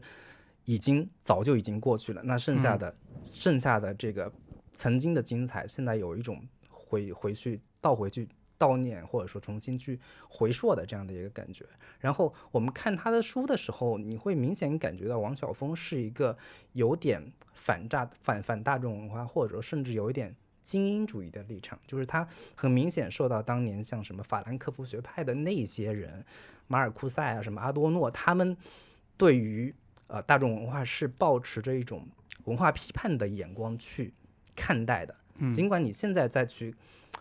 已经早就已经过去了。那剩下的、剩下的这个曾经的精彩，现在有一种回回去倒回去悼念，或者说重新去回溯的这样的一个感觉。然后我们看他的书的时候，你会明显感觉到王晓峰是一个有点反诈反反大众文化，或者说甚至有一点精英主义的立场，就是他很明显受到当年像什么法兰克福学派的那些人，马尔库塞啊，什么阿多诺，他们对于呃大众文化是保持着一种文化批判的眼光去看待的。尽管你现在再去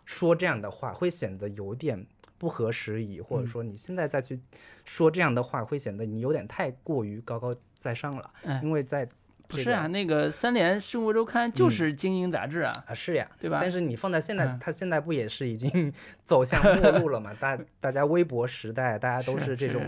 说这样的话，会显得有点不合时宜，或者说你现在再去说这样的话，会显得你有点太过于高高在上了。
哎
因为在
不是啊，那个三联生活周刊就是精英杂志啊，
啊，是呀，
对吧
但是你放在现在，
嗯
它现在不也是已经 走向末路了嘛？大 大家微博时代，大家都是这种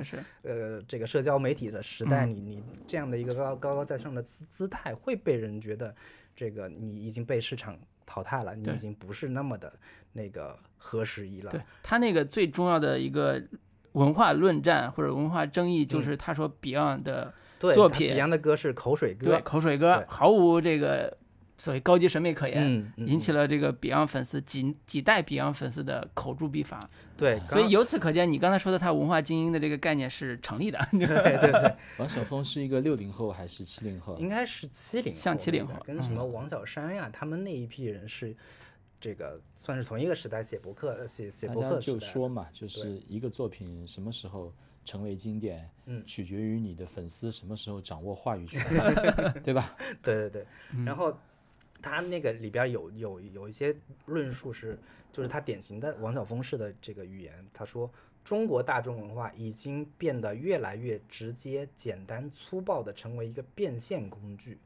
呃这个社交媒体的时代，
嗯
你你这样的一个高高高在上的姿姿态，会被人觉得这个你已经被市场淘汰了，你已经不是那么的那个合时宜了。
对他那个最重要的一个文化论战或者文化争议，
嗯
就是他说 Beyond 的作品
Beyond 的歌是口水歌
对，口水歌毫无这个所谓高级审美可言，
嗯，嗯
引起了这个 Beyond 粉丝几几代 Beyond 粉丝的口诛笔伐。
对，
所以由此可见，你刚才说的他文化精英的这个概念是成立的。
对对对，
王晓峰是一个六零后还是七零后？
应该是七零
像七零后
跟什么王小山呀，他们那一批人是这个算是同一个时代写博客、写写
大家就
博客时代的
说嘛，就是一个作品什么时候成为经典，
嗯
取决于你的粉丝什么时候掌握话语权，对吧？
对对对，然后他那个里边有有有一些论述是，就是他典型的王晓峰式的这个语言，他说中国大众文化已经变得越来越直接、简单、粗暴的成为一个变现工具。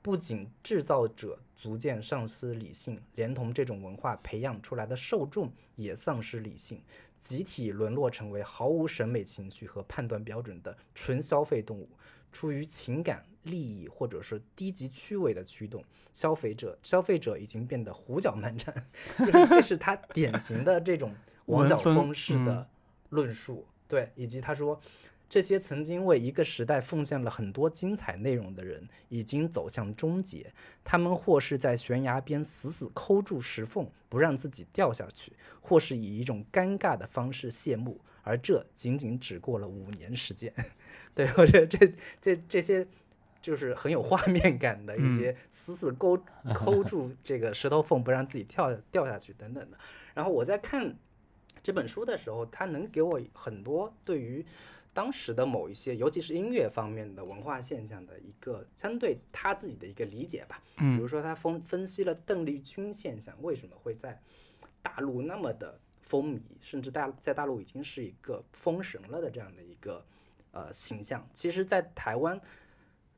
不仅制造者逐渐丧失理性，连同这种文化培养出来的受众也丧失理性，集体沦落成为毫无审美情绪和判断标准的纯消费动物。出于情感、利益或者是低级趣味的驱动，消费者消费者已经变得胡搅蛮缠，就是这是他典型的这种 王
小
峰式的论述，对，以及他说。这些曾经为一个时代奉献了很多精彩内容的人，已经走向终结。他们或是在悬崖边死死抠住石缝，不让自己掉下去，或是以一种尴尬的方式谢幕，而这仅仅只过了五年时间。对，我觉得这这这些就是很有画面感的一些死死勾抠住这个石头缝，不让自己跳掉下去等等的。然后我在看这本书的时候，它能给我很多对于当时的某一些，尤其是音乐方面的文化现象的一个相对他自己的一个理解吧。比如说，他分分析了邓丽君现象为什么会在大陆那么的风靡，甚至大在大陆已经是一个封神了的这样的一个呃形象。其实，在台湾，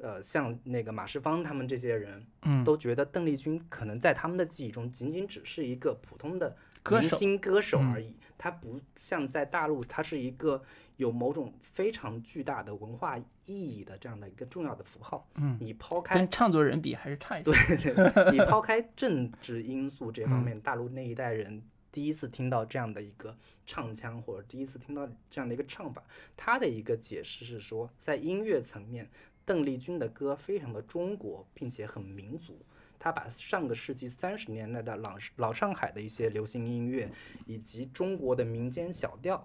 呃，像那个马世芳他们这些人，
嗯
都觉得邓丽君可能在他们的记忆中仅仅只是一个普通的明
歌手
星歌手
嗯
而已，她不像在大陆，她是一个有某种非常巨大的文化意义的这样的一个重要的符号。
嗯，
你抛开
跟唱作人比还是差一些。
对对，你抛开政治因素这
嗯
方面，大陆那一代人第一次听到这样的一个唱腔，或者第一次听到这样的一个唱法，他的一个解释是说，在音乐层面，邓丽君的歌非常的中国，并且很民族。她把上个世纪三十年代的老老上海的一些流行音乐，以及中国的民间小调，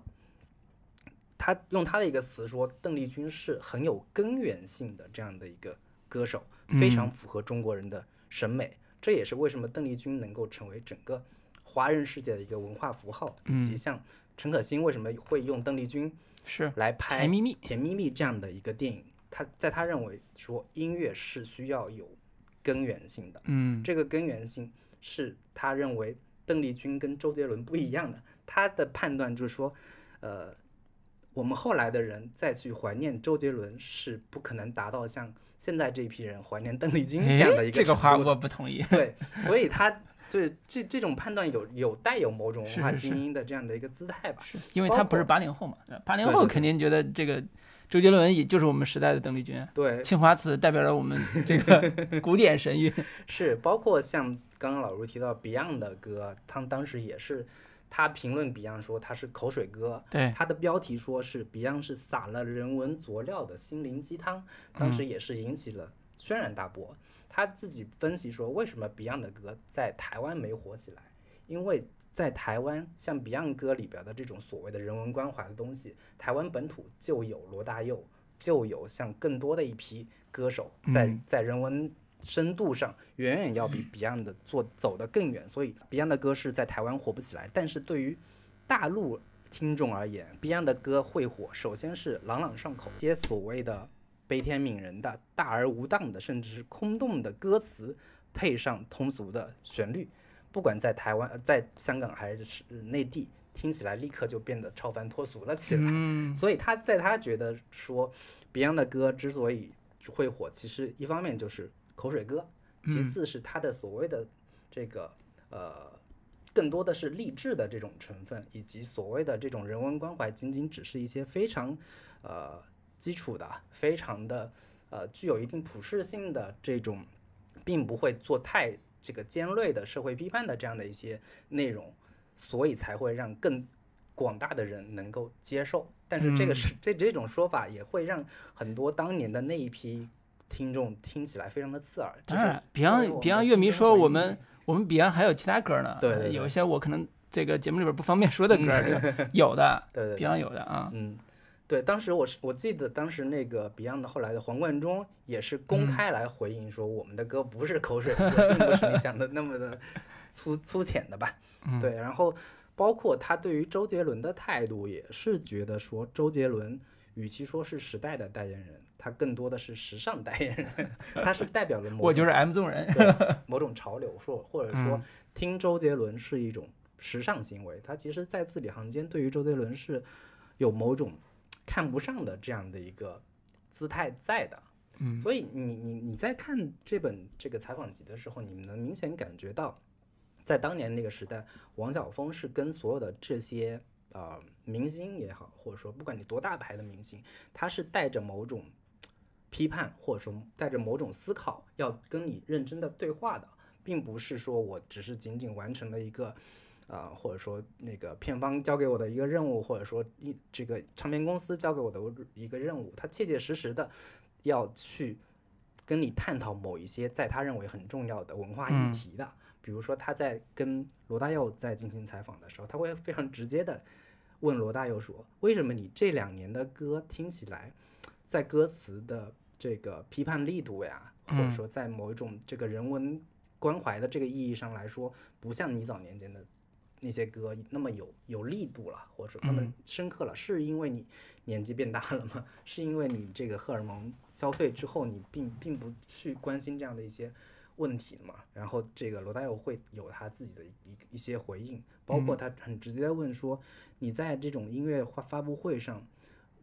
他用他的一个词说，邓丽君是很有根源性的这样的一个歌手，非常符合中国人的审美。这也是为什么邓丽君能够成为整个华人世界的一个文化符号，以及像陈可辛为什么会用邓丽君
是
来拍
甜蜜蜜，
甜蜜蜜这样的一个电影，他在他认为说音乐是需要有根源性的，
嗯
这个根源性是他认为邓丽君跟周杰伦不一样的。他的判断就是说，呃，我们后来的人再去怀念周杰伦是不可能达到像现在这一批人怀念邓丽君这样的一个
哎这个话我不同意。
对，所以他对这这种判断有有带有某种文化精英的这样的一个姿态吧。
是因为他不是八零后嘛，八零后肯定觉得这个周杰伦也就是我们时代的邓丽君，啊
对，
青花瓷代表了我们这个 古典神韵。
是，包括像刚刚老卢提到 Beyond 的歌，他们当时也是，他评论 Beyond 说他是口水歌，
对，
他的标题说是 Beyond 是撒了人文佐料的心灵鸡汤，当时也是引起了轩然大波。他自己分析说，为什么 Beyond 的歌在台湾没火起来？因为在台湾，像 Beyond 歌里边的这种所谓的人文关怀的东西，台湾本土就有罗大佑，就有像更多的一批歌手在
嗯
在人文深度上远远要比 Beyond 的做走得更远，所以 Beyond 的歌是在台湾火不起来。但是对于大陆听众而言，Beyond 的歌会火，首先是朗朗上口，些所谓的悲天悯人的、大而无当的，甚至是空洞的歌词，配上通俗的旋律，不管在台湾、呃在香港还是内地，听起来立刻就变得超凡脱俗了起来。
嗯，
所以他在他觉得说，Beyond 的歌之所以会火，其实一方面就是口水歌，其次是他的所谓的这个呃，更多的是励志的这种成分，以及所谓的这种人文关怀，仅仅只是一些非常呃基础的、非常的呃具有一定普适性的这种，并不会做太这个尖锐的社会批判的这样的一些内容，所以才会让更广大的人能够接受。但是这个是、这这种说法也会让很多当年的那一批听众听起来非常的刺耳。
当然，Beyond Beyond 乐迷说我们我们 Beyond 还有其他歌呢，
对
有一些我可能这个节目里边不方便说的歌儿，有的
对对对
，Beyond 有的啊，
嗯，对，当时我是我记得当时那个 Beyond 后来的黄贯中也是公开来回应说，我们的歌不是口水歌，并不是你想的那么的粗粗浅的吧？
嗯
对，然后包括他对于周杰伦的态度也是觉得说周杰伦与其说是时代的代言人，他更多的是时尚代言人，他是代表了某
我就是 M 宗人，
对某种潮流，说或者说
嗯
听周杰伦是一种时尚行为，他其实在字里行间对于周杰伦是有某种看不上的这样的一个姿态在的。
嗯
所以你你你在看这本这个采访集的时候，你们能明显感觉到，在当年那个时代，王晓峰是跟所有的这些呃明星也好，或者说不管你多大牌的明星，他是带着某种批判或者说带着某种思考，要跟你认真的对话的，并不是说我只是仅仅完成了一个。啊、或者说那个片方交给我的一个任务，或者说一这个唱片公司交给我的一个任务，他切切实实的要去跟你探讨某一些在他认为很重要的文化
嗯
议题的。比如说他在跟罗大佑在进行采访的时候，他会非常直接的问罗大佑说：“为什么你这两年的歌听起来，在歌词的这个批判力度呀，或者
嗯
说在某一种这个人文关怀的这个意义上来说，不像你早年间的那些歌那么有有力度了，或者说那么
嗯
深刻了，是因为你年纪变大了吗？是因为你这个荷尔蒙消退之后，你并并不去关心这样的一些问题嘛？然后这个罗大佑会有他自己的一一些回应，包括他很直接的问说，你在这种音乐发发布会上。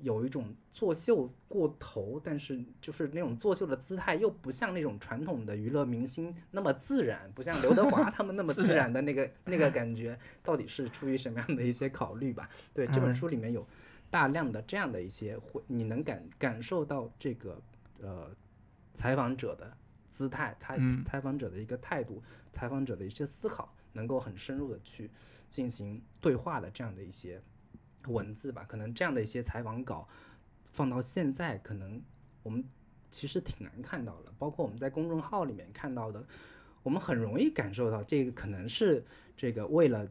有一种作秀过头，但是就是那种作秀的姿态，又不像那种传统的娱乐明星那么自然，不像刘德华 他们那么自然的那个那个感觉，到底是出于什么样的一些考虑吧？对，这本
嗯
书里面有大量的这样的一些会，你能感感受到这个呃采访者的姿态，他
嗯
采访者的一个态度，采访者的一些思考，能够很深入的去进行对话的这样的一些文字吧。可能这样的一些采访稿放到现在，可能我们其实挺难看到了，包括我们在公众号里面看到的。我们很容易感受到，这个可能是这个为了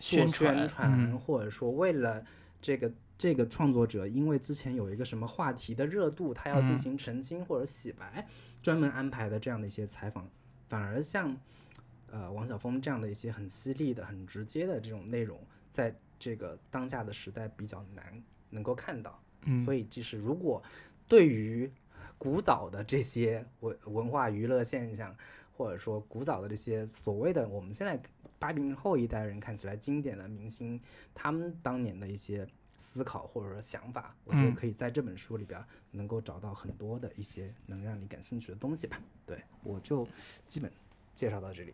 宣传
或者说为了这个这个创作者，因为之前有一个什么话题的热度，他要进
嗯
行澄清或者洗白，专门安排的这样的一些采访，反而像呃王晓峰这样的一些很犀利的、很直接的这种内容，在这个当下的时代比较难能够看到。
嗯
所以，就是如果对于古早的这些文文化娱乐现象，或者说古早的这些所谓的我们现在八零后一代人看起来经典的明星，他们当年的一些思考或者说想法，我觉得
嗯
可以在这本书里边能够找到很多的一些能让你感兴趣的东西吧。对我就基本介绍到这里。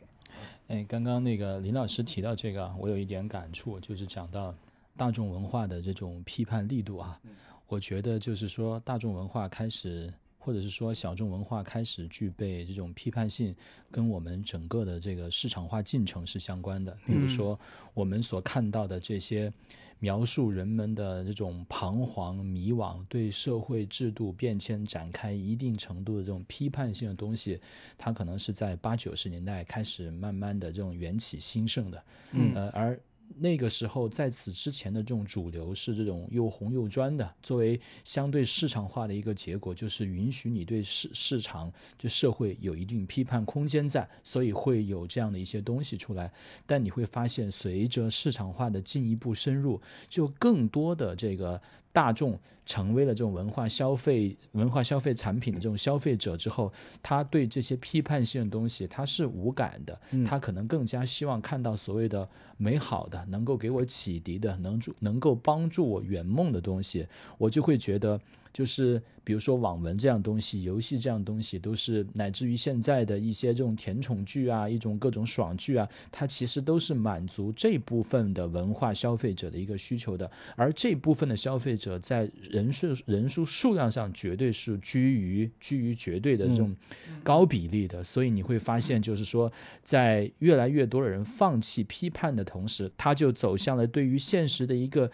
哎，刚刚那个林老师提到这个啊，我有一点感触，就是讲到大众文化的这种批判力度啊。我觉得就是说，大众文化开始，或者是说小众文化开始具备这种批判性，跟我们整个的这个市场化进程是相关的。比如说，我们所看到的这些描述人们的这种彷徨、迷惘，对社会制度变迁展开一定程度的这种批判性的东西，它可能是在八九十年代开始慢慢的这种缘起兴盛的。
嗯
呃，而那个时候，在此之前的这种主流是这种又红又专的，作为相对市场化的一个结果，就是允许你对市市场、就社会有一定批判空间在，所以会有这样的一些东西出来。但你会发现，随着市场化的进一步深入，就更多的这个大众成为了这种文化消费、文化消费产品的这种消费者之后，他对这些批判性的东西他是无感的，他可能更加希望看到所谓的美好的、能够给我启迪的、能助能够帮助我圆梦的东西，我就会觉得。就是比如说网文这样东西、游戏这样东西，都是乃至于现在的一些这种甜宠剧啊、一种各种爽剧啊，它其实都是满足这部分的文化消费者的一个需求的。而这部分的消费者在人数人数数量上绝对是居于居于绝对的这种高比例的，所以你会发现，就是说，在越来越多的人放弃批判的同时，他就走向了对于现实的一个。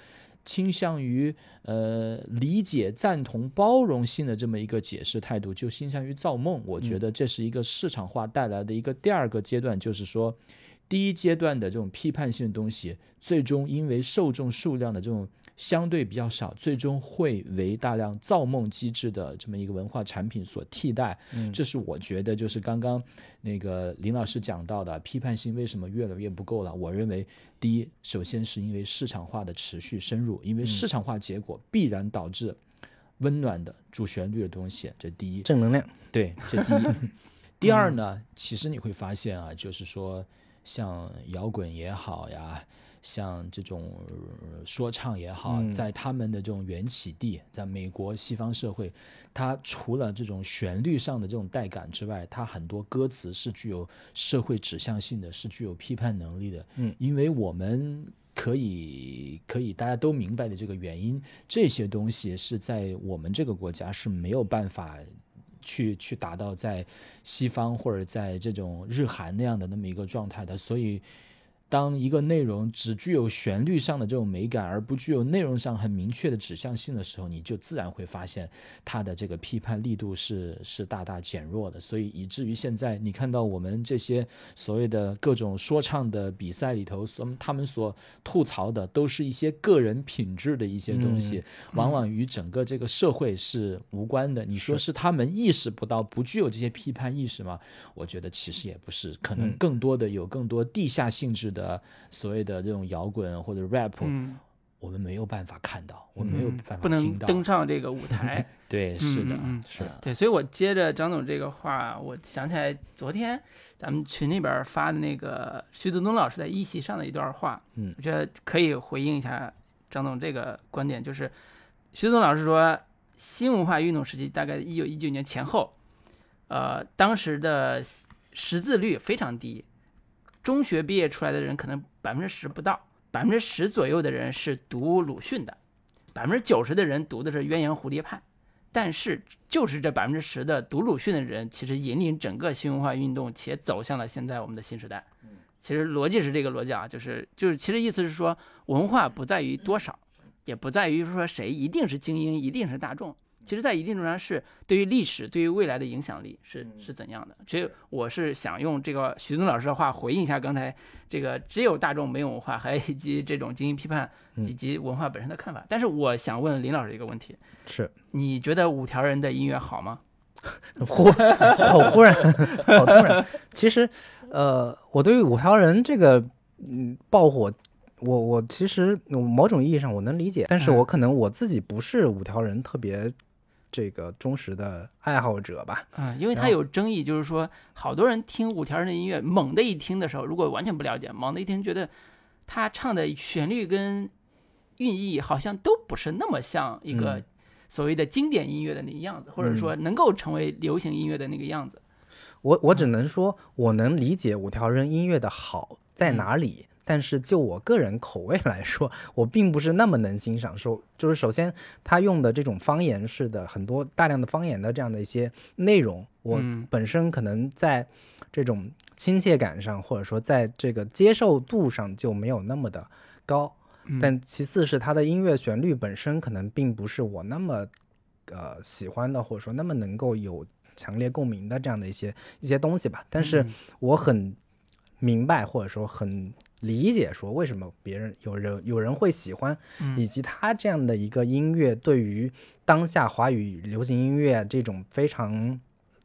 倾向于呃理解、赞同、包容性的这么一个解释态度，就倾向于造梦。我觉得这是一个市场化带来的一个第二个阶段，就是说，第一阶段的这种批判性的东西，最终因为受众数量的这种相对比较少，最终会为大量造梦机制的这么一个文化产品所替代。这是我觉得就是刚刚那个林老师讲到的批判性为什么越来越不够了。我认为，第一，首先是因为市场化的持续深入，因为市场化结果必然导致温暖的主旋律的东西，这第一。
正能量。
对，这第一。第二呢，其实你会发现啊，就是说像摇滚也好呀。像这种说唱也好，在他们的这种缘起地，在美国西方社会，它除了这种旋律上的这种带感之外，它很多歌词是具有社会指向性的，是具有批判能力的。
嗯，
因为我们可以可以大家都明白的这个原因，这些东西是在我们这个国家是没有办法去去达到在西方或者在这种日韩那样的那么一个状态的，所以。当一个内容只具有旋律上的这种美感，而不具有内容上很明确的指向性的时候，你就自然会发现它的这个批判力度是是大大减弱的。所以以至于现在你看到我们这些所谓的各种说唱的比赛里头，所他们所吐槽的都是一些个人品质的一些东西，往往与整个这个社会是无关的。你说是他们意识不到不具有这些批判意识吗？我觉得其实也不是，可能更多的有更多地下性质。的所谓的这种摇滚或者 rap，我们没有办法看到，我们没有办
法听到，登上这个舞台。
对，是的，
是的，对。所以我接着张总这个话，我想起来昨天咱们群里边发的那个徐子东老师在一席上的一段话，
嗯，
我觉得可以回应一下张总这个观点，就是徐泽东老师说，新文化运动时期大概一九一九年前后，呃，当时的识字率非常低。中学毕业出来的人可能百分之十不到，百分之十左右的人是读鲁迅的，百分之九十的人读的是鸳鸯蝴蝶派。但是就是这百分之十的读鲁迅的人，其实引领整个新文化运动，且走向了现在我们的新时代。其实逻辑是这个逻辑啊，就是就是其实意思是说，文化不在于多少，也不在于说谁一定是精英，一定是大众。其实，在一定程度上是对于历史、对于未来的影响力是是怎样的？所以，我是想用这个徐东老师的话回应一下刚才这个“只有大众没有文化”，还以及这种精英批判以及文化本身的看法。但是，我想问林老师一个问题：
是
你觉得五条人的音乐好吗？
忽好忽然，好突然。其实，呃，我对于五条人这个嗯爆火。我我其实某种意义上我能理解，但是我可能我自己不是五条人特别这个忠实的爱好者吧。
嗯，因为他有争议，就是说好多人听五条人的音乐，猛的一听的时候，如果完全不了解，猛的一听觉得他唱的旋律跟韵意好像都不是那么像一个所谓的经典音乐的那个样子，或者说能够成为流行音乐的那个样子。
我我只能说，我能理解五条人音乐的好在哪里。但是就我个人口味来说，我并不是那么能欣赏。说就是首先他用的这种方言式的很多大量的方言的这样的一些内容，我本身可能在这种亲切感上，或者说在这个接受度上就没有那么的高。但其次是他的音乐旋律本身可能并不是我那么呃喜欢的，或者说那么能够有强烈共鸣的这样的一些一些东西吧。但是我很明白，或者说很。理解说为什么别人有人有人会喜欢，以及他这样的一个音乐对于当下华语流行音乐这种非常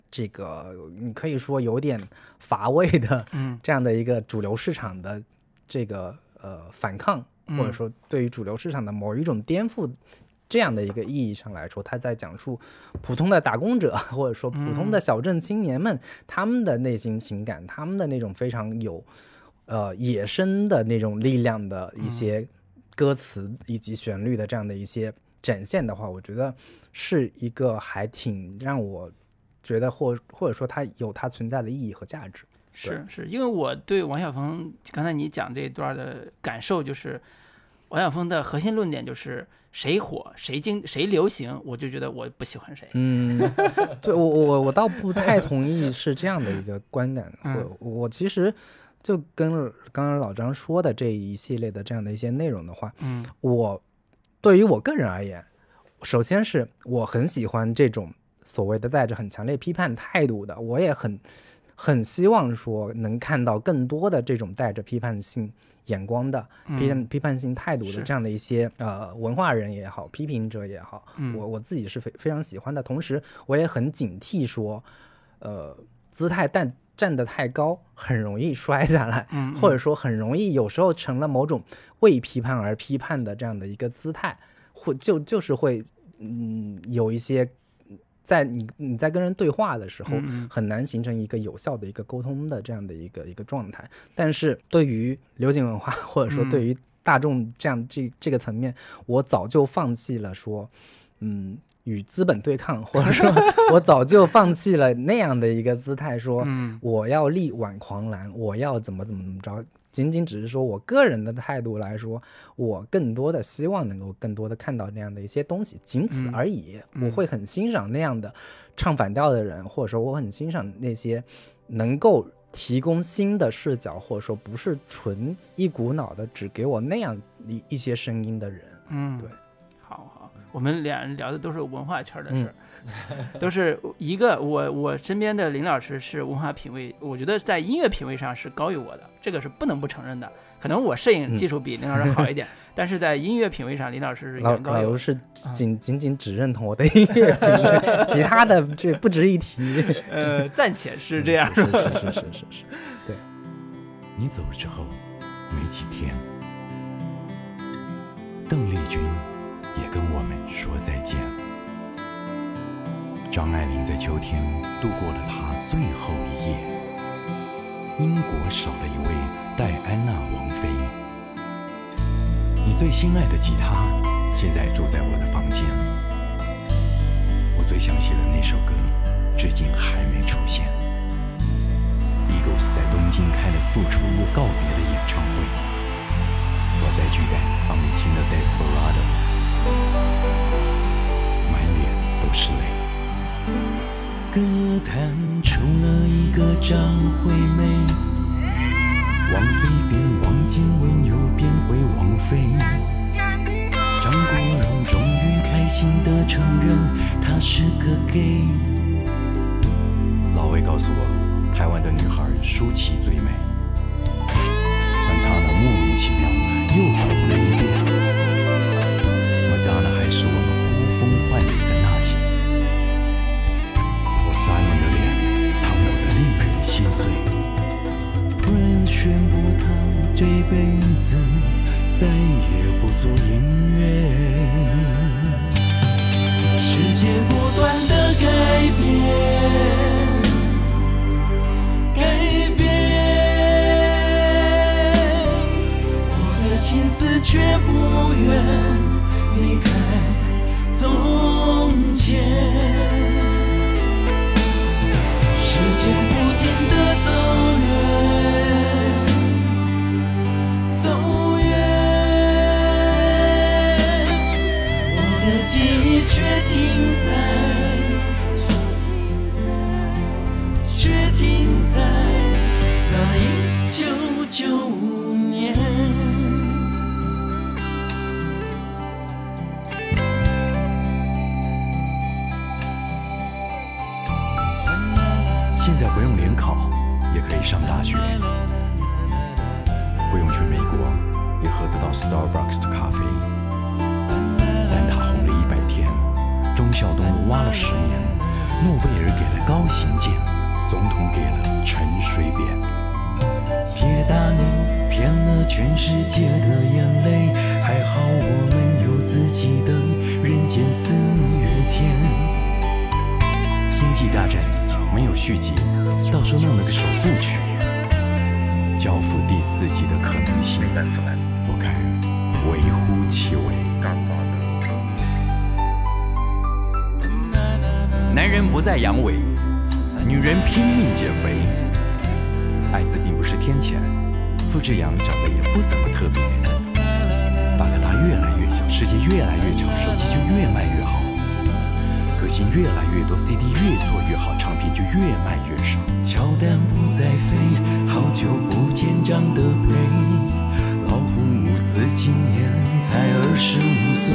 这个你可以说有点乏味的这样的一个主流市场的这个呃反抗，或者说对于主流市场的某一种颠覆这样的一个意义上来说，他在讲述普通的打工者或者说普通的小镇青年们他们的内心情感，他们的那种非常有。呃，野生的那种力量的一些歌词以及旋律的这样的一些展现的话，我觉得是一个还挺让我觉得或或者说它有它存在的意义和价值。
是是，因为我对王晓峰刚才你讲这一段的感受就是，王晓峰的核心论点就是谁火谁经谁流行，我就觉得我不喜欢谁。
嗯，对我我我倒不太同意是这样的一个观感。我我其实。就跟刚刚老张说的这一系列的这样的一些内容的话，
嗯，
我对于我个人而言，首先是我很喜欢这种所谓的带着很强烈批判态度的，我也很很希望说能看到更多的这种带着批判性眼光的批判批判性态度的这样的一些呃文化人也好，批评者也好，我我自己是非非常喜欢的，同时我也很警惕说，呃，姿态但。站得太高，很容易摔下来，或者说很容易有时候成了某种为批判而批判的这样的一个姿态，或就就是会嗯有一些。在你你在跟人对话的时候，
嗯
很难形成一个有效的一个沟通的这样的一个一个状态。但是对于流行文化，或者说
嗯
对于大众这样这这个层面，我早就放弃了说，嗯，与资本对抗，或者说我早就放弃了那样的一个姿态，说
嗯
我要力挽狂澜，我要怎么怎么怎么着。仅仅只是说我个人的态度来说，我更多的希望能够更多的看到那样的一些东西，仅此
嗯
而已。
嗯
我会很欣赏那样的唱反调的人，或者说我很欣赏那些能够提供新的视角，或者说不是纯一股脑的只给我那样一一些声音的人。
嗯，
对，
我们俩人聊的都是文化圈的事儿，
嗯
都是一个我我身边的林老师是文化品味，我觉得在音乐品味上是高于我的，这个是不能不承认的。可能我摄影技术比林老师好一点，但是在音乐品味上，林老师是远高于我。
老卢是仅仅仅只认同我的音乐品味，其他的这不值一提。
呃，暂且是这样。
是是是是是是。
你走了之后没几天，邓丽君也跟我们说再见。张爱玲在秋天度过了她最后一夜。英国少了一位戴安娜王妃。你最心爱的吉他现在住在我的房间。我最想写的那首歌，至今还没出现。Eagles 在东京开了复出又告别的演唱会，我在巨蛋帮你听了 Desperado，满脸都是泪。歌坛出了一个张惠妹，王菲变王靖雯又变回王菲。张国荣终于开心地承认他是个 gay。老魏告诉我，台湾的女孩舒淇最美。Santana 莫名其妙又红了一这辈子再也不做音乐。世界不断的改变。改变，我的心思却不愿离开从前。时间不停的走却停在。却停在那一九九五年。现在不用联考，也可以上大学，不用去美国，也喝得到 Starbucks 的咖啡。天，忠孝东挖了十年，诺贝尔给了高行健，总统给了陈水扁。铁达尼骗了全世界的眼泪，还好我们有自己的人间四月天。星际大战没有续集，到时候弄了个首部曲。交付第四季的可能性，我看微乎其微。男人不再阳痿，女人拼命减肥。艾滋并不是天谴，付志阳长得也不怎么特别。大哥大越来越小，世界越来越吵，手机就越卖越好。歌星越来越多，CD 越做越好，唱片就越卖越少。乔丹不再飞，好久不见长得配。自今年才二十五岁，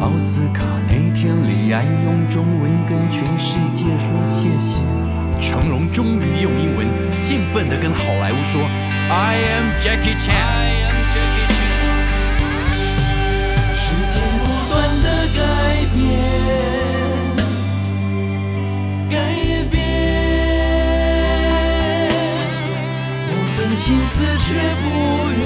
奥斯卡那天李安用中文跟全世界说谢谢。成龙终于用英文兴奋地跟好莱坞说：“I am Jackie Chan。”世界不断的改变，改变，我的心思却不愿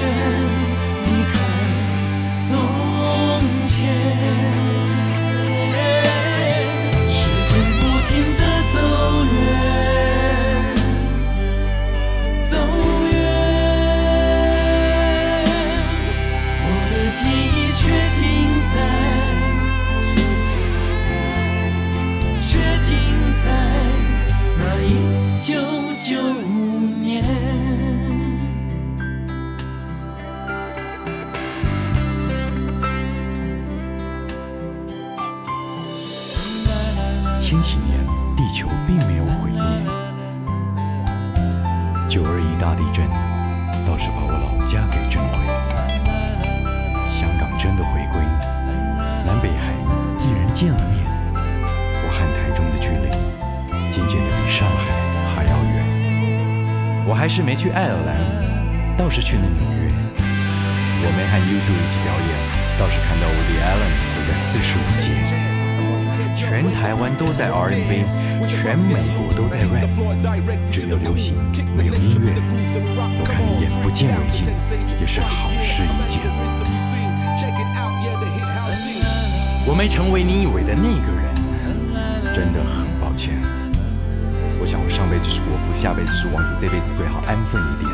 王子这辈子最好安分一点，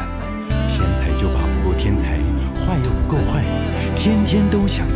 天才就怕不够天才，坏又不够坏，天天都想。